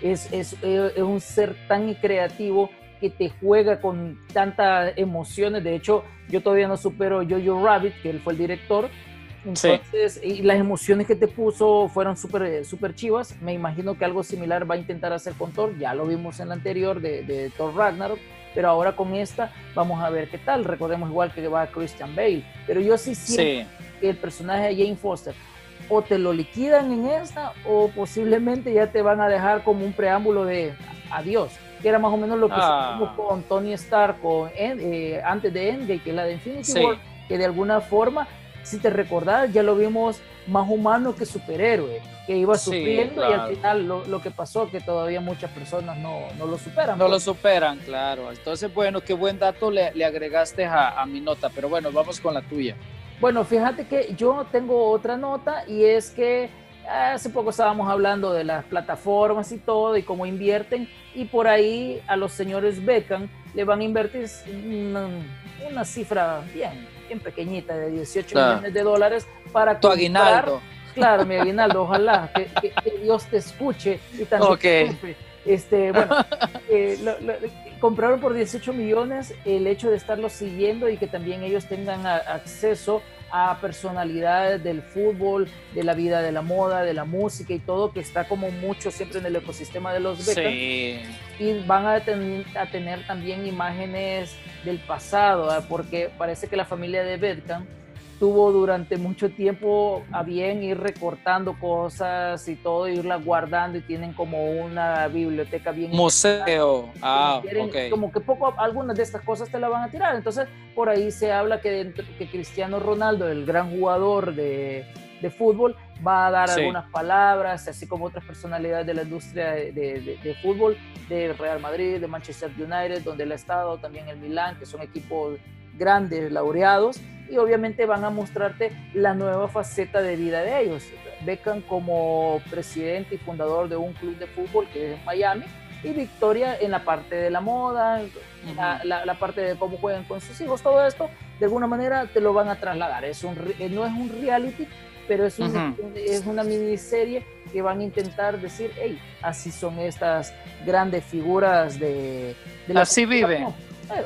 Speaker 2: es, es, es un ser tan creativo que te juega con tantas emociones. De hecho, yo todavía no supero Jojo Rabbit, que él fue el director, entonces, y las emociones que te puso fueron súper eh, super chivas. Me imagino que algo similar va a intentar hacer con Thor. Ya lo vimos en la anterior de, de Thor Ragnarok. Pero ahora con esta vamos a ver qué tal. Recordemos igual que va Christian Bale. Pero yo sí siento que el personaje de Jane Foster o te lo liquidan en esta o posiblemente ya te van a dejar como un preámbulo de adiós. Que era más o menos lo que ah. con Tony Stark con, eh, antes de Endgame, que es la de Infinity War, que de alguna forma si te recordás, ya lo vimos más humano que superhéroe, que iba sufriendo y al final lo, que pasó, que todavía muchas personas no, lo superan.
Speaker 3: No lo pues. superan, claro. Entonces, bueno, qué buen dato le, agregaste a, mi nota, pero bueno, vamos con la tuya.
Speaker 2: Bueno, fíjate que yo tengo otra nota y es que hace poco estábamos hablando de las plataformas y todo y cómo invierten y por ahí a los señores Beckham le van a invertir una, una cifra bien pequeñita de 18 millones de dólares para
Speaker 3: tu aguinaldo.
Speaker 2: Claro, mi aguinaldo, ojalá que, Dios te escuche y también Este, bueno, eh, compraron por 18 millones el hecho de estarlo siguiendo y que también ellos tengan acceso a personalidades del fútbol, de la vida de la moda, de la música y todo, que está como mucho siempre en el ecosistema de los Beckham. Y van a, a tener también imágenes del pasado, porque parece que la familia de Beckham tuvo durante mucho tiempo a bien ir recortando cosas y todo, irlas guardando y tienen como una biblioteca bien.
Speaker 3: Museo. Ah,
Speaker 2: Como que poco, algunas de estas cosas te la van a tirar. Entonces, por ahí se habla que, que Cristiano Ronaldo, el gran jugador de, de fútbol, va a dar algunas palabras, así como otras personalidades de la industria de, de, de, fútbol, de Real Madrid, de Manchester United, donde él ha estado, también el Milán, que son equipos grandes, laureados, y obviamente van a mostrarte la nueva faceta de vida de ellos. Beckham como presidente y fundador de un club de fútbol que es Miami, y Victoria en la parte de la moda, la, la, parte de cómo juegan con sus hijos, todo esto, de alguna manera te lo van a trasladar. Es un, no es un reality, pero es, es una miniserie que van a intentar decir, hey, así son estas grandes figuras de...
Speaker 3: así vive.
Speaker 2: Eh,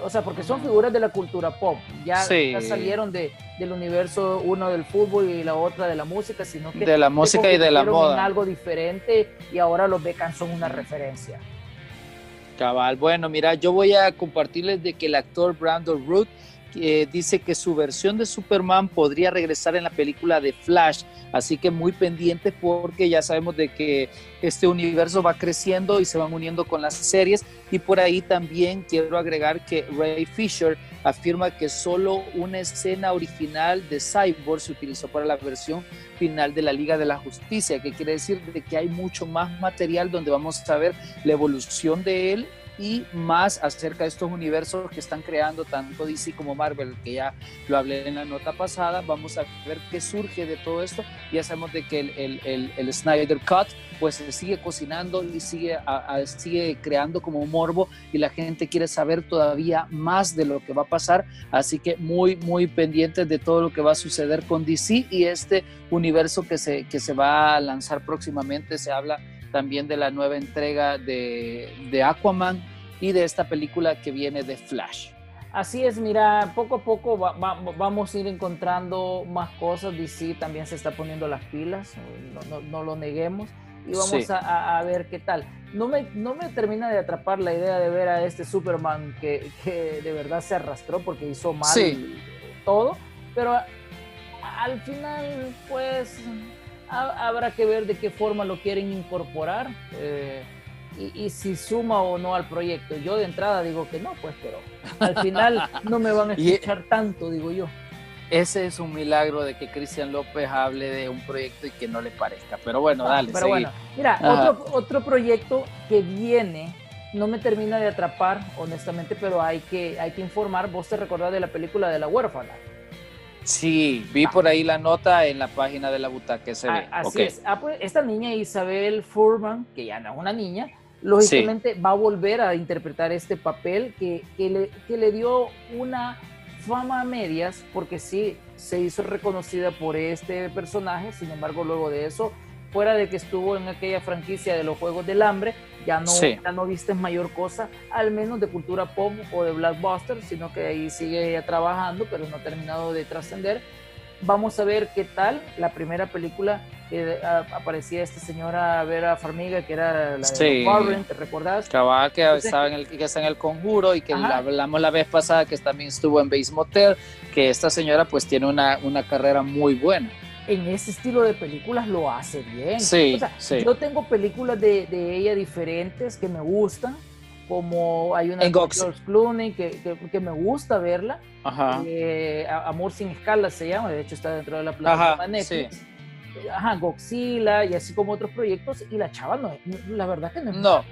Speaker 2: o sea, porque son figuras de la cultura pop. Ya, salieron de, del universo, uno del fútbol y la otra de la música, sino que...
Speaker 3: De la música y de la moda. En
Speaker 2: algo diferente y ahora los Beckham son una referencia.
Speaker 3: Cabal, bueno, mira, yo voy a compartirles de que el actor Brandon Root dice que su versión de Superman podría regresar en la película de Flash, así que muy pendiente porque ya sabemos de que este universo va creciendo y se van uniendo con las series. Y por ahí también quiero agregar que Ray Fisher afirma que solo una escena original de Cyborg se utilizó para la versión final de la Liga de la Justicia, que quiere decir de que hay mucho más material donde vamos a ver la evolución de él y más acerca de estos universos que están creando tanto DC como Marvel, que ya lo hablé en la nota pasada. Vamos a ver qué surge de todo esto. Ya sabemos de que el, el, el, Snyder Cut pues se sigue cocinando y sigue, sigue creando como morbo y la gente quiere saber todavía más de lo que va a pasar. Así que muy, muy pendientes de todo lo que va a suceder con DC y este universo que se, que se va a lanzar próximamente. Se habla también de la nueva entrega de, de Aquaman y de esta película que viene de Flash.
Speaker 2: Así es, mira, poco a poco vamos a ir encontrando más cosas. DC también se está poniendo las pilas, no, lo neguemos. Y vamos a, ver qué tal. No me, no me termina de atrapar la idea de ver a este Superman que, que de verdad se arrastró porque hizo mal todo. Pero al final, pues habrá que ver de qué forma lo quieren incorporar eh, y, si suma o no al proyecto. Yo de entrada digo que no, pues, pero al final no me van a escuchar tanto, digo yo.
Speaker 3: Ese es un milagro de que Cristian López hable de un proyecto y que no le parezca. Pero bueno, ah, dale.
Speaker 2: Pero bueno, mira, otro, otro proyecto que viene no me termina de atrapar, honestamente, pero hay que, hay que informar. Vos te recordás de la película de la huérfana.
Speaker 3: Sí, vi por ahí la nota en la página de la butaca se
Speaker 2: ve. Así es. Ah, pues, esta niña Isabel Furman, que ya no es una niña, lógicamente va a volver a interpretar este papel que, que, le, que le dio una fama a medias, porque sí, se hizo reconocida por este personaje, sin embargo, luego de eso fuera de que estuvo en aquella franquicia de los Juegos del Hambre, ya no, ya no viste mayor cosa, al menos de cultura pop o de blockbuster, sino que ahí sigue trabajando, pero no ha terminado de trascender. Vamos a ver qué tal la primera película que aparecía esta señora Vera Farmiga, que era la de Warren, ¿te recordás?
Speaker 3: Cabal, que, estaba en el, que está en el conjuro y que hablamos la vez pasada que también estuvo en Base Motel, que esta señora pues tiene una, una carrera muy buena
Speaker 2: en ese estilo de películas lo hace bien. Sí, Yo tengo películas de, ella diferentes que me gustan, como hay una de George Clooney que, que, me gusta verla. Ajá. Eh, Amor sin escalas se llama, de hecho está dentro de la plataforma Netflix. Ajá, Godzilla y así como otros proyectos. Y la chava no, la verdad que no.
Speaker 3: No.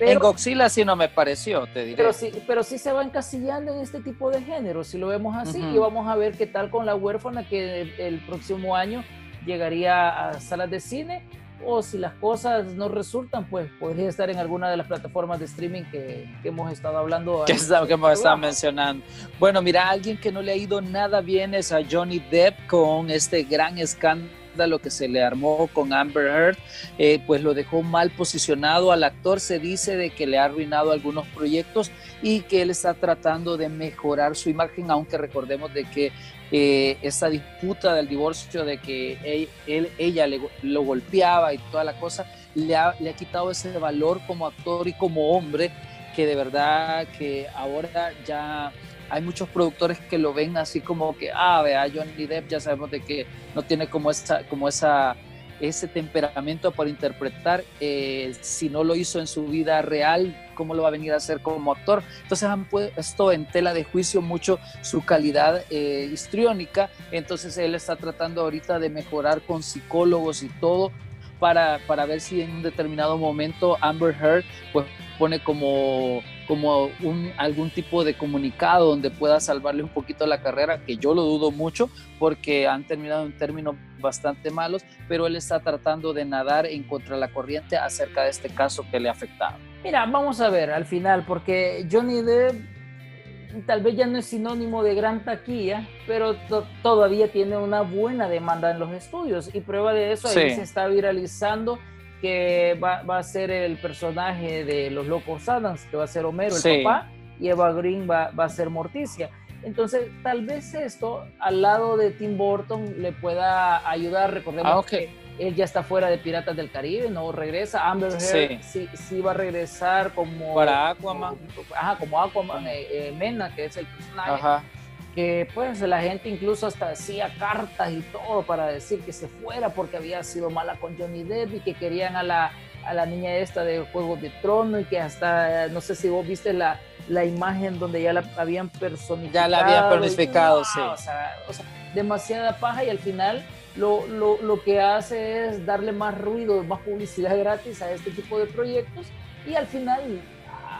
Speaker 3: En Godzilla sí no me pareció, te diré.
Speaker 2: Pero sí, pero sí se va encasillando en este tipo de género, si lo vemos así. Y vamos a ver qué tal con La Huérfana, que el, próximo año llegaría a salas de cine. O si las cosas no resultan, pues podría estar en alguna de las plataformas de streaming que, hemos estado hablando.
Speaker 3: Que, que hemos estado mencionando. Bueno, mira, alguien que no le ha ido nada bien es a Johnny Depp con este gran escándalo lo que se le armó con Amber Heard, eh, pues lo dejó mal posicionado. Al actor se dice de que le ha arruinado algunos proyectos y que él está tratando de mejorar su imagen, aunque recordemos de que eh, esa disputa del divorcio, de que él, ella le, lo golpeaba y toda la cosa, le ha, le ha quitado ese valor como actor y como hombre que de verdad que ahora ya hay muchos productores que lo ven así como que, ah, vea, Johnny Depp ya sabemos de que no tiene como esa, como esa, ese temperamento para interpretar, eh, si no lo hizo en su vida real, ¿cómo lo va a venir a hacer como actor? Entonces han puesto en tela de juicio mucho su calidad eh, histriónica, entonces él está tratando ahorita de mejorar con psicólogos y todo para, para ver si en un determinado momento Amber Heard pues pone como como algún tipo de comunicado donde pueda salvarle un poquito la carrera, que yo lo dudo mucho porque han terminado en términos bastante malos, pero él está tratando de nadar en contra la corriente acerca de este caso que le ha afectado.
Speaker 2: Mira, vamos a ver al final, porque Johnny Depp tal vez ya no es sinónimo de gran taquilla, pero todavía tiene una buena demanda en los estudios y prueba de eso ahí se está viralizando que va, va, a ser el personaje de los Locos Adams, que va a ser Homero, el papá, y Eva Green va, va a ser Morticia. Entonces, tal vez esto al lado de Tim Burton le pueda ayudar. Recordemos ah, que él ya está fuera de Piratas del Caribe, no regresa. Amber Heard sí, sí, va a regresar como.
Speaker 3: Para Aquaman.
Speaker 2: ajá, como Aquaman, eh, eh, Mena, que es el personaje. Ajá. Que pues la gente incluso hasta hacía cartas y todo para decir que se fuera porque había sido mala con Johnny Depp y que querían a la, a la niña esta de Juego de Trono y que hasta, no sé si vos viste la, la imagen donde ya la habían personificado.
Speaker 3: Ya la habían personificado, sí.
Speaker 2: O sea, o sea, demasiada paja y al final lo, lo, lo, que hace es darle más ruido, más publicidad gratis a este tipo de proyectos y al final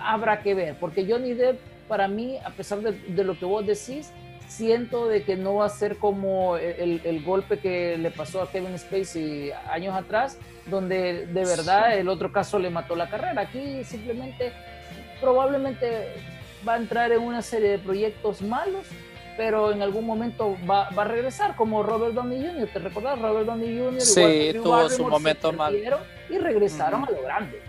Speaker 2: habrá que ver, porque Johnny Depp para mí, a pesar de, de lo que vos decís, siento de que no va a ser como el, el, golpe que le pasó a Kevin Spacey años atrás, donde de verdad el otro caso le mató la carrera. Aquí simplemente probablemente va a entrar en una serie de proyectos malos, pero en algún momento va, va a regresar, como Robert Downey Jr. ¿Te recordás? Robert Downey Jr.
Speaker 3: Sí, tuvo su momento mal.
Speaker 2: Y regresaron a lo grande.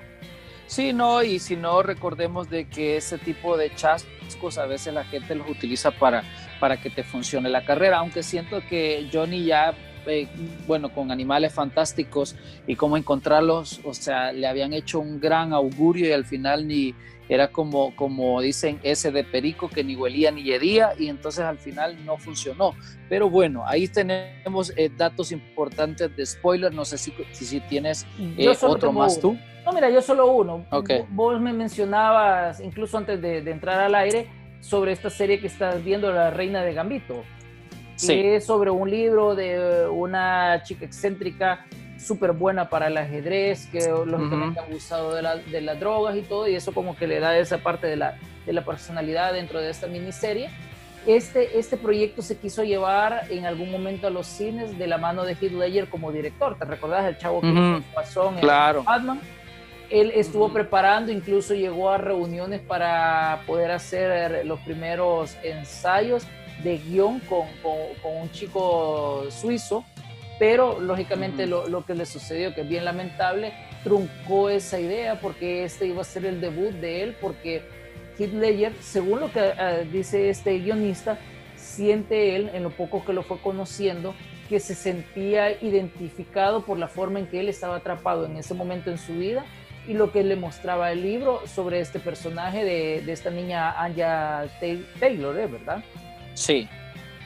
Speaker 3: Sí, no, y si no, recordemos de que ese tipo de chascos a veces la gente los utiliza para, para que te funcione la carrera, aunque siento que Johnny ya eh, bueno, con animales fantásticos y cómo encontrarlos, o sea, le habían hecho un gran augurio y al final ni, era como, como dicen, ese de perico que ni huelía ni hedía y entonces al final no funcionó. Pero bueno, ahí tenemos eh, datos importantes de spoiler, no sé si, si, tienes eh, otro más tú.
Speaker 2: No, mira, yo solo uno. Okay. Vos me mencionabas, incluso antes de, entrar al aire, sobre esta serie que estás viendo, La Reina de Gambito. Que es sobre un libro de una chica excéntrica súper buena para el ajedrez, que lógicamente uh ha abusado de, de, las drogas y todo, y eso como que le da esa parte de la, de la personalidad dentro de esta miniserie. Este, este proyecto se quiso llevar en algún momento a los cines de la mano de Heath Ledger como director. ¿Te recordás el chavo que pasó en
Speaker 3: claro.
Speaker 2: Batman? Él estuvo preparando, incluso llegó a reuniones para poder hacer los primeros ensayos de guion con, con, con un chico suizo pero lógicamente lo, que le sucedió, que es bien lamentable, truncó esa idea porque este iba a ser el debut de él, porque Heath Ledger, según lo que ah, dice este guionista, siente él, en lo poco que lo fue conociendo, que se sentía identificado por la forma en que él estaba atrapado en ese momento en su vida y lo que le mostraba el libro sobre este personaje de, de esta niña Anya Taylor, ¿eh? ¿verdad?
Speaker 3: Sí.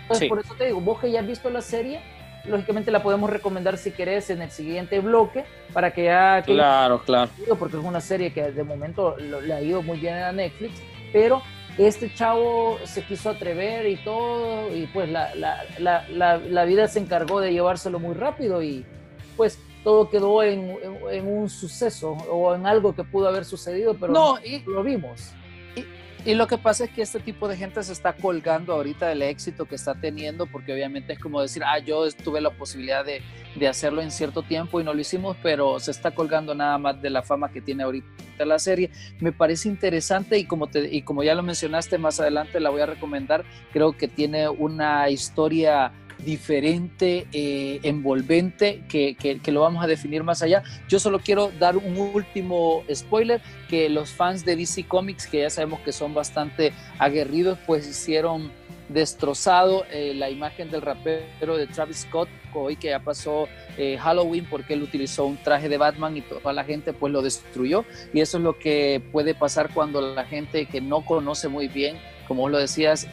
Speaker 2: Entonces, por eso te digo, vos que ya has visto la serie, lógicamente la podemos recomendar si querés en el siguiente bloque para que ya...
Speaker 3: claro, claro.
Speaker 2: Porque es una serie que de momento le ha ido muy bien a Netflix, pero este chavo se quiso atrever y todo, y pues la, la, la, la vida se encargó de llevárselo muy rápido y pues todo quedó en, en, un suceso o en algo que pudo haber sucedido, pero no, lo vimos.
Speaker 3: Y lo que pasa es que este tipo de gente se está colgando ahorita del éxito que está teniendo, porque obviamente es como decir, ah, yo tuve la posibilidad de, de, hacerlo en cierto tiempo y no lo hicimos, pero se está colgando nada más de la fama que tiene ahorita la serie. Me parece interesante y como, te, y como ya lo mencionaste más adelante, la voy a recomendar. Creo que tiene una historia diferente, eh, envolvente, que, que, lo vamos a definir más allá. Yo solo quiero dar un último spoiler, que los fans de DC Comics, que ya sabemos que son bastante aguerridos, pues hicieron destrozado eh, la imagen del rapero de Travis Scott hoy que ya pasó eh, Halloween porque él utilizó un traje de Batman y toda la gente pues lo destruyó y eso es lo que puede pasar cuando la gente que no conoce muy bien como lo decías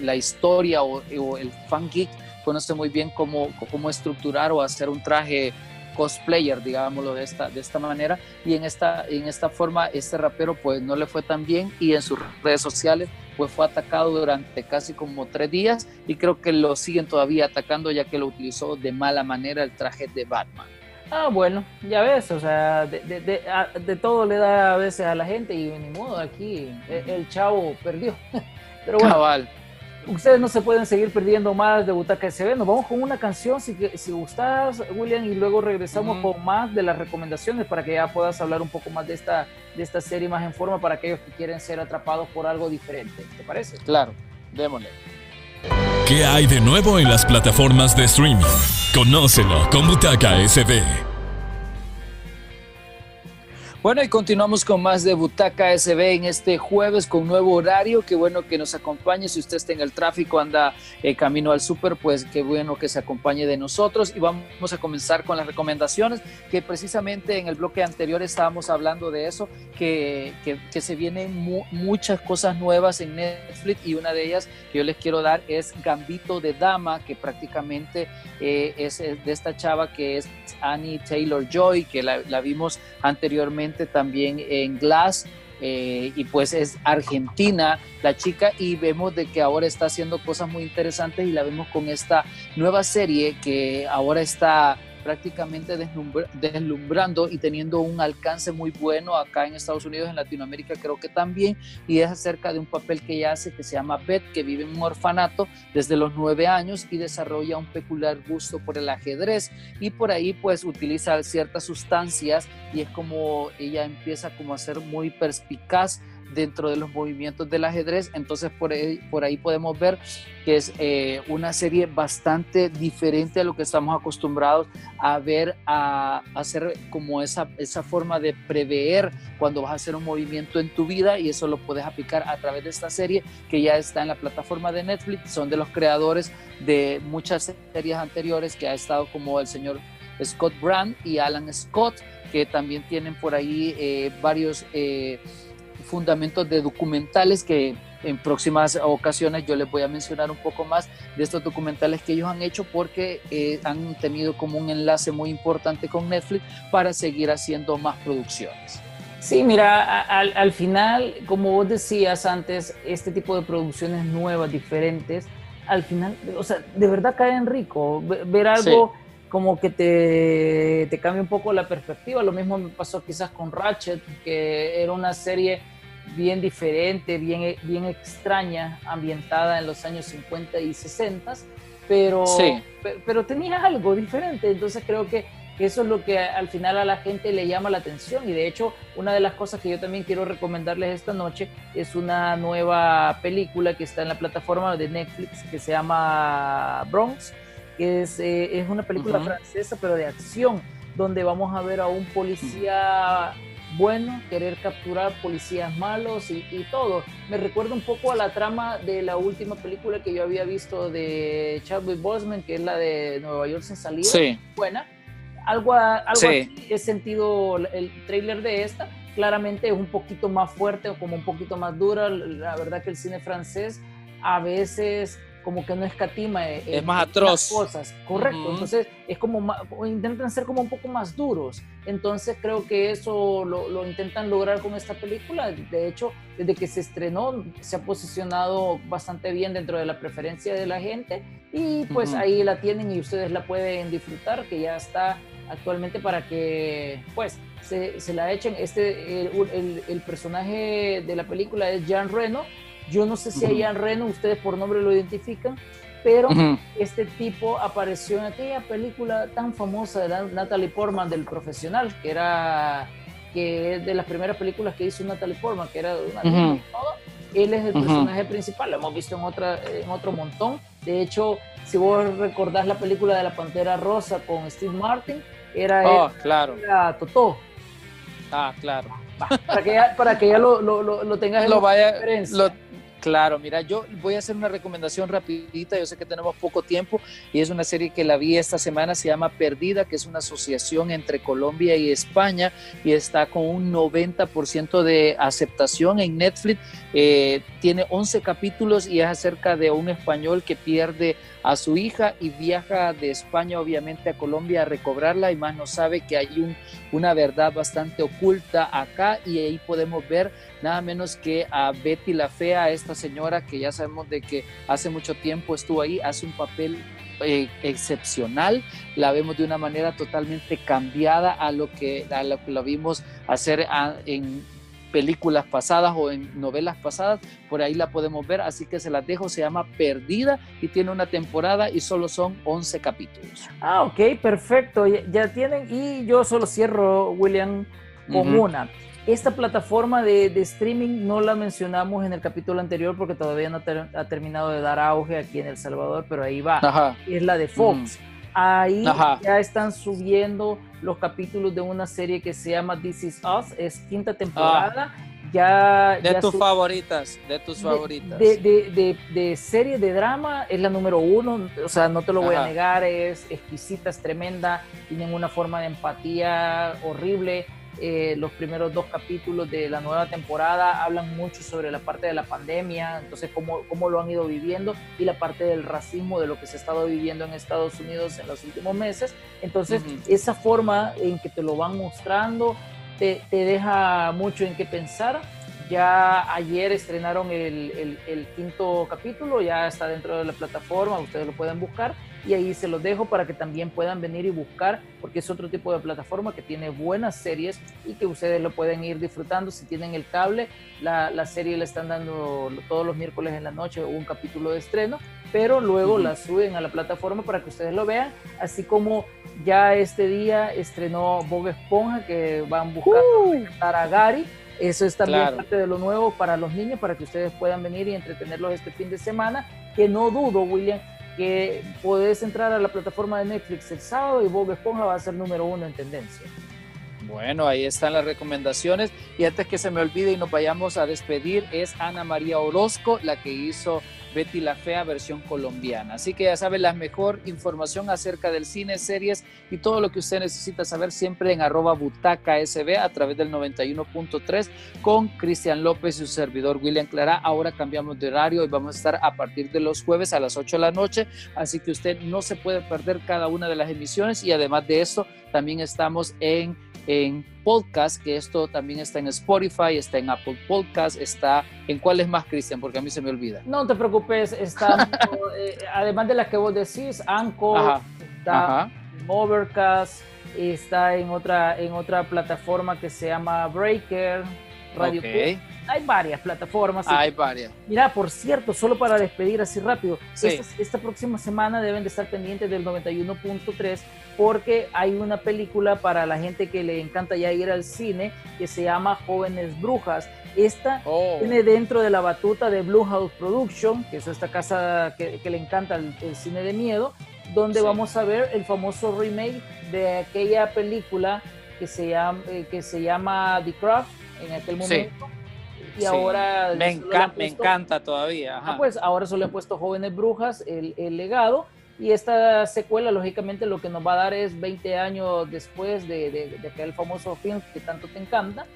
Speaker 3: la historia o, o el fan geek conoce muy bien cómo, cómo estructurar o hacer un traje cosplayer, digámoslo de esta, de esta manera, y en esta, en esta forma este rapero pues no le fue tan bien y en sus redes sociales pues fue atacado durante casi como tres días y creo que lo siguen todavía atacando ya que lo utilizó de mala manera el traje de Batman.
Speaker 2: Ah, bueno, ya ves, o sea, de, de, de, todo le da a veces a la gente y ni modo, aquí el, el chavo perdió. Pero bueno,
Speaker 3: Cabal
Speaker 2: ustedes no se pueden seguir perdiendo más de Butaca SB. Nos vamos con una canción, si, si gustas, William, y luego regresamos con más de las recomendaciones para que ya puedas hablar un poco más de esta, de esta serie más en forma para aquellos que quieren ser atrapados por algo diferente. ¿Te parece?
Speaker 3: Claro, démosle.
Speaker 1: ¿Qué hay de nuevo en las plataformas de streaming? Conócelo con Butaca SB.
Speaker 3: Bueno, y continuamos con más de Butaca SB en este jueves con nuevo horario. Qué bueno que nos acompañe. Si usted está en el tráfico, anda eh, camino al súper, pues qué bueno que se acompañe de nosotros. Y vamos a comenzar con las recomendaciones, que precisamente en el bloque anterior estábamos hablando de eso, que, que, se vienen muchas cosas nuevas en Netflix y una de ellas que yo les quiero dar es Gambito de Dama, que prácticamente eh, es de esta chava que es Annie Taylor Joy, que la, la vimos anteriormente también en Glass. Eh, y pues es argentina la chica y vemos de que ahora está haciendo cosas muy interesantes y la vemos con esta nueva serie que ahora está prácticamente deslumbrando y teniendo un alcance muy bueno acá en Estados Unidos, en Latinoamérica creo que también, y es acerca de un papel que ella hace que se llama Beth, que vive en un orfanato desde los nueve años y desarrolla un peculiar gusto por el ajedrez y por ahí pues utiliza ciertas sustancias y es como ella empieza como a ser muy perspicaz dentro de los movimientos del ajedrez. Entonces por ahí, por ahí podemos ver que es eh, una serie bastante diferente a lo que estamos acostumbrados a ver, a, hacer como esa, esa forma de prever cuando vas a hacer un movimiento en tu vida y eso lo puedes aplicar a través de esta serie que ya está en la plataforma de Netflix. Son de los creadores de muchas series anteriores que ha estado como el señor Scott Brand y Alan Scott, que también tienen por ahí eh, varios... Eh, fundamentos de documentales que en próximas ocasiones yo les voy a mencionar un poco más de estos documentales que ellos han hecho porque eh, han tenido como un enlace muy importante con Netflix para seguir haciendo más producciones.
Speaker 2: Sí, mira, al, al final, como vos decías antes, este tipo de producciones nuevas, diferentes, al final, o sea, de verdad caen rico. Ver algo como que te, te cambia un poco la perspectiva. Lo mismo me pasó quizás con Ratchet, que era una serie bien diferente, bien, bien extraña, ambientada en los años 50 y 60, pero, pero, tenía algo diferente. Entonces creo que eso es lo que al final a la gente le llama la atención. Y de hecho, una de las cosas que yo también quiero recomendarles esta noche es una nueva película que está en la plataforma de Netflix que se llama Bronx, que es, eh, es una película francesa, pero de acción, donde vamos a ver a un policía bueno, querer capturar policías malos y, todo. Me recuerda un poco a la trama de la última película que yo había visto de Chadwick Boseman, que es la de Nueva York sin salida. Sí. Buena. Algo, algo así he sentido el trailer de esta. Claramente es un poquito más fuerte o como un poquito más dura. La verdad que el cine francés a veces como que no escatima
Speaker 3: es más atroz.
Speaker 2: cosas correcto. Entonces es como intentan ser como un poco más duros. Entonces creo que eso lo, intentan lograr con esta película. De hecho desde que se estrenó se ha posicionado bastante bien dentro de la preferencia de la gente y pues ahí la tienen y ustedes la pueden disfrutar que ya está actualmente para que pues se, se la echen. Este el, el, personaje de la película es Jean Reno yo no sé si a Ian Reno ustedes por nombre lo identifican, pero este tipo apareció en aquella película tan famosa de Natalie Portman del profesional, que era que es de las primeras películas que hizo Natalie Portman, que era una Él es el personaje principal, lo hemos visto en otra en otro montón. De hecho, si vos recordás la película de la Pantera Rosa con Steve Martin, era,
Speaker 3: oh, claro.
Speaker 2: era Totó.
Speaker 3: Ah, claro.
Speaker 2: Para que ya, para que ya lo, lo, lo, tengas en
Speaker 3: lo vaya, lo, Claro, mira, yo voy a hacer una recomendación rapidita, yo sé que tenemos poco tiempo y es una serie que la vi esta semana, se llama Perdida, que es una asociación entre Colombia y España y está con un 90% de aceptación en Netflix, eh, tiene 11 capítulos y es acerca de un español que pierde a su hija y viaja de España obviamente a Colombia a recobrarla y más no sabe que hay un, una verdad bastante oculta acá y ahí podemos ver nada menos que a Betty la Fea, esta señora que ya sabemos de que hace mucho tiempo estuvo ahí, hace un papel eh, excepcional, la vemos de una manera totalmente cambiada a lo que, a lo, que lo vimos hacer en películas pasadas o en novelas pasadas, por ahí la podemos ver, así que se las dejo, se llama Perdida y tiene una temporada y solo son 11 capítulos.
Speaker 2: Ah, ok, perfecto, ya, tienen y yo solo cierro, William, con una. Esta plataforma de, streaming no la mencionamos en el capítulo anterior porque todavía no ha terminado de dar auge aquí en El Salvador, pero ahí va. Es la de Fox. Ahí ya están subiendo los capítulos de una serie que se llama This Is Us, es quinta temporada. Ah. Ya,
Speaker 3: de tus favoritas, de tus favoritas.
Speaker 2: De, de, de, serie de drama es la número uno, o sea, no te lo voy a negar, es exquisita, es tremenda, tienen una forma de empatía horrible. Eh, los primeros dos capítulos de la nueva temporada hablan mucho sobre la parte de la pandemia, entonces cómo, cómo lo han ido viviendo y la parte del racismo de lo que se ha estado viviendo en Estados Unidos en los últimos meses. Entonces, esa forma en que te lo van mostrando te, te deja mucho en qué pensar. Ya ayer estrenaron el, el, el, quinto capítulo, ya está dentro de la plataforma, ustedes lo pueden buscar y ahí se los dejo para que también puedan venir y buscar, porque es otro tipo de plataforma que tiene buenas series y que ustedes lo pueden ir disfrutando si tienen el cable. La, la serie le están dando todos los miércoles en la noche un capítulo de estreno, pero luego la suben a la plataforma para que ustedes lo vean, así como ya este día estrenó Bob Esponja, que van buscando uh. a Gary. Eso es también parte de lo nuevo para los niños, para que ustedes puedan venir y entretenerlos este fin de semana, que no dudo, William, que puedes entrar a la plataforma de Netflix el sábado y Bob Esponja va a ser número uno en tendencia.
Speaker 3: Bueno, ahí están las recomendaciones. Y antes que se me olvide y nos vayamos a despedir, es Ana María Orozco la que hizo Betty la Fea versión colombiana. Así que ya saben, la mejor información acerca del cine, series y todo lo que usted necesita saber siempre en arroba butaca sb a través del 91.3 con Cristian López y su servidor William Clara. Ahora cambiamos de horario y vamos a estar a partir de los jueves a las 8 de la noche, así que usted no se puede perder cada una de las emisiones y además de eso también estamos en en podcast, que esto también está en Spotify, está en Apple Podcast, está en cuáles más, Cristian, porque a mí se me olvida.
Speaker 2: No te preocupes, está, eh, además de las que vos decís, Anchor, está Overcast, está en otra, en otra plataforma que se llama Breaker, Radio hay varias plataformas.
Speaker 3: Hay varias.
Speaker 2: Mira, por cierto, solo para despedir así rápido, esta, próxima semana deben de estar pendientes del 91.3 porque hay una película para la gente que le encanta ya ir al cine que se llama Jóvenes Brujas. Esta oh. tiene dentro de la batuta de Blue House Production, que es esta casa que, le encanta el, cine de miedo, donde vamos a ver el famoso remake de aquella película que se llama, eh, que se llama The Craft en aquel momento. Y ahora...
Speaker 3: Me, me, encanta todavía.
Speaker 2: Ah, pues ahora solo han puesto Jóvenes Brujas, el, el, legado, y esta secuela lógicamente lo que nos va a dar es 20 años después de, de, aquel famoso film que tanto te encanta,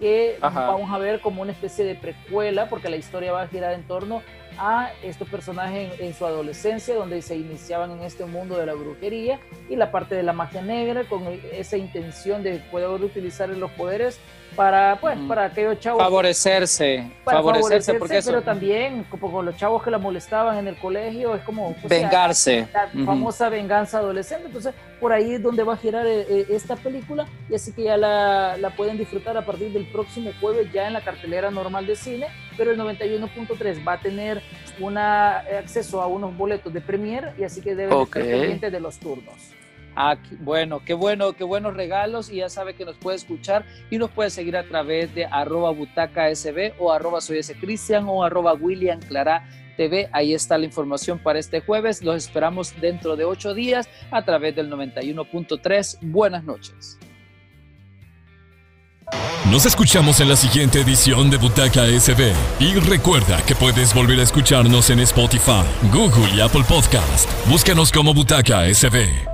Speaker 2: que vamos a ver como una especie de precuela, porque la historia va a girar en torno a estos personajes en, su adolescencia, donde se iniciaban en este mundo de la brujería y la parte de la magia negra, con esa intención de poder utilizar los poderes para pues para aquellos chavos.
Speaker 3: Favorecerse favorecerse, porque
Speaker 2: pero también como los chavos que la molestaban en el colegio es como
Speaker 3: vengarse.
Speaker 2: la, famosa venganza adolescente. Entonces por ahí es donde va a girar eh, eh, esta película y así que ya la, la, pueden disfrutar a partir del próximo jueves ya en la cartelera normal de cine pero el 91.3 va a tener una acceso a unos boletos de premier y así que deben estar pendientes de los turnos
Speaker 3: Ah, bueno, qué bueno, qué buenos regalos y ya sabe que nos puede escuchar y nos puede seguir a través de arroba butaca o arroba soy ese cristian o arroba william clara TV. Ahí está la información para este jueves. Los esperamos dentro de ocho días a través del 91.3. Buenas noches.
Speaker 1: Nos escuchamos en la siguiente edición de Butaca SB. Y recuerda que puedes volver a escucharnos en Spotify, Google y Apple Podcast. Búscanos como Butaca SB.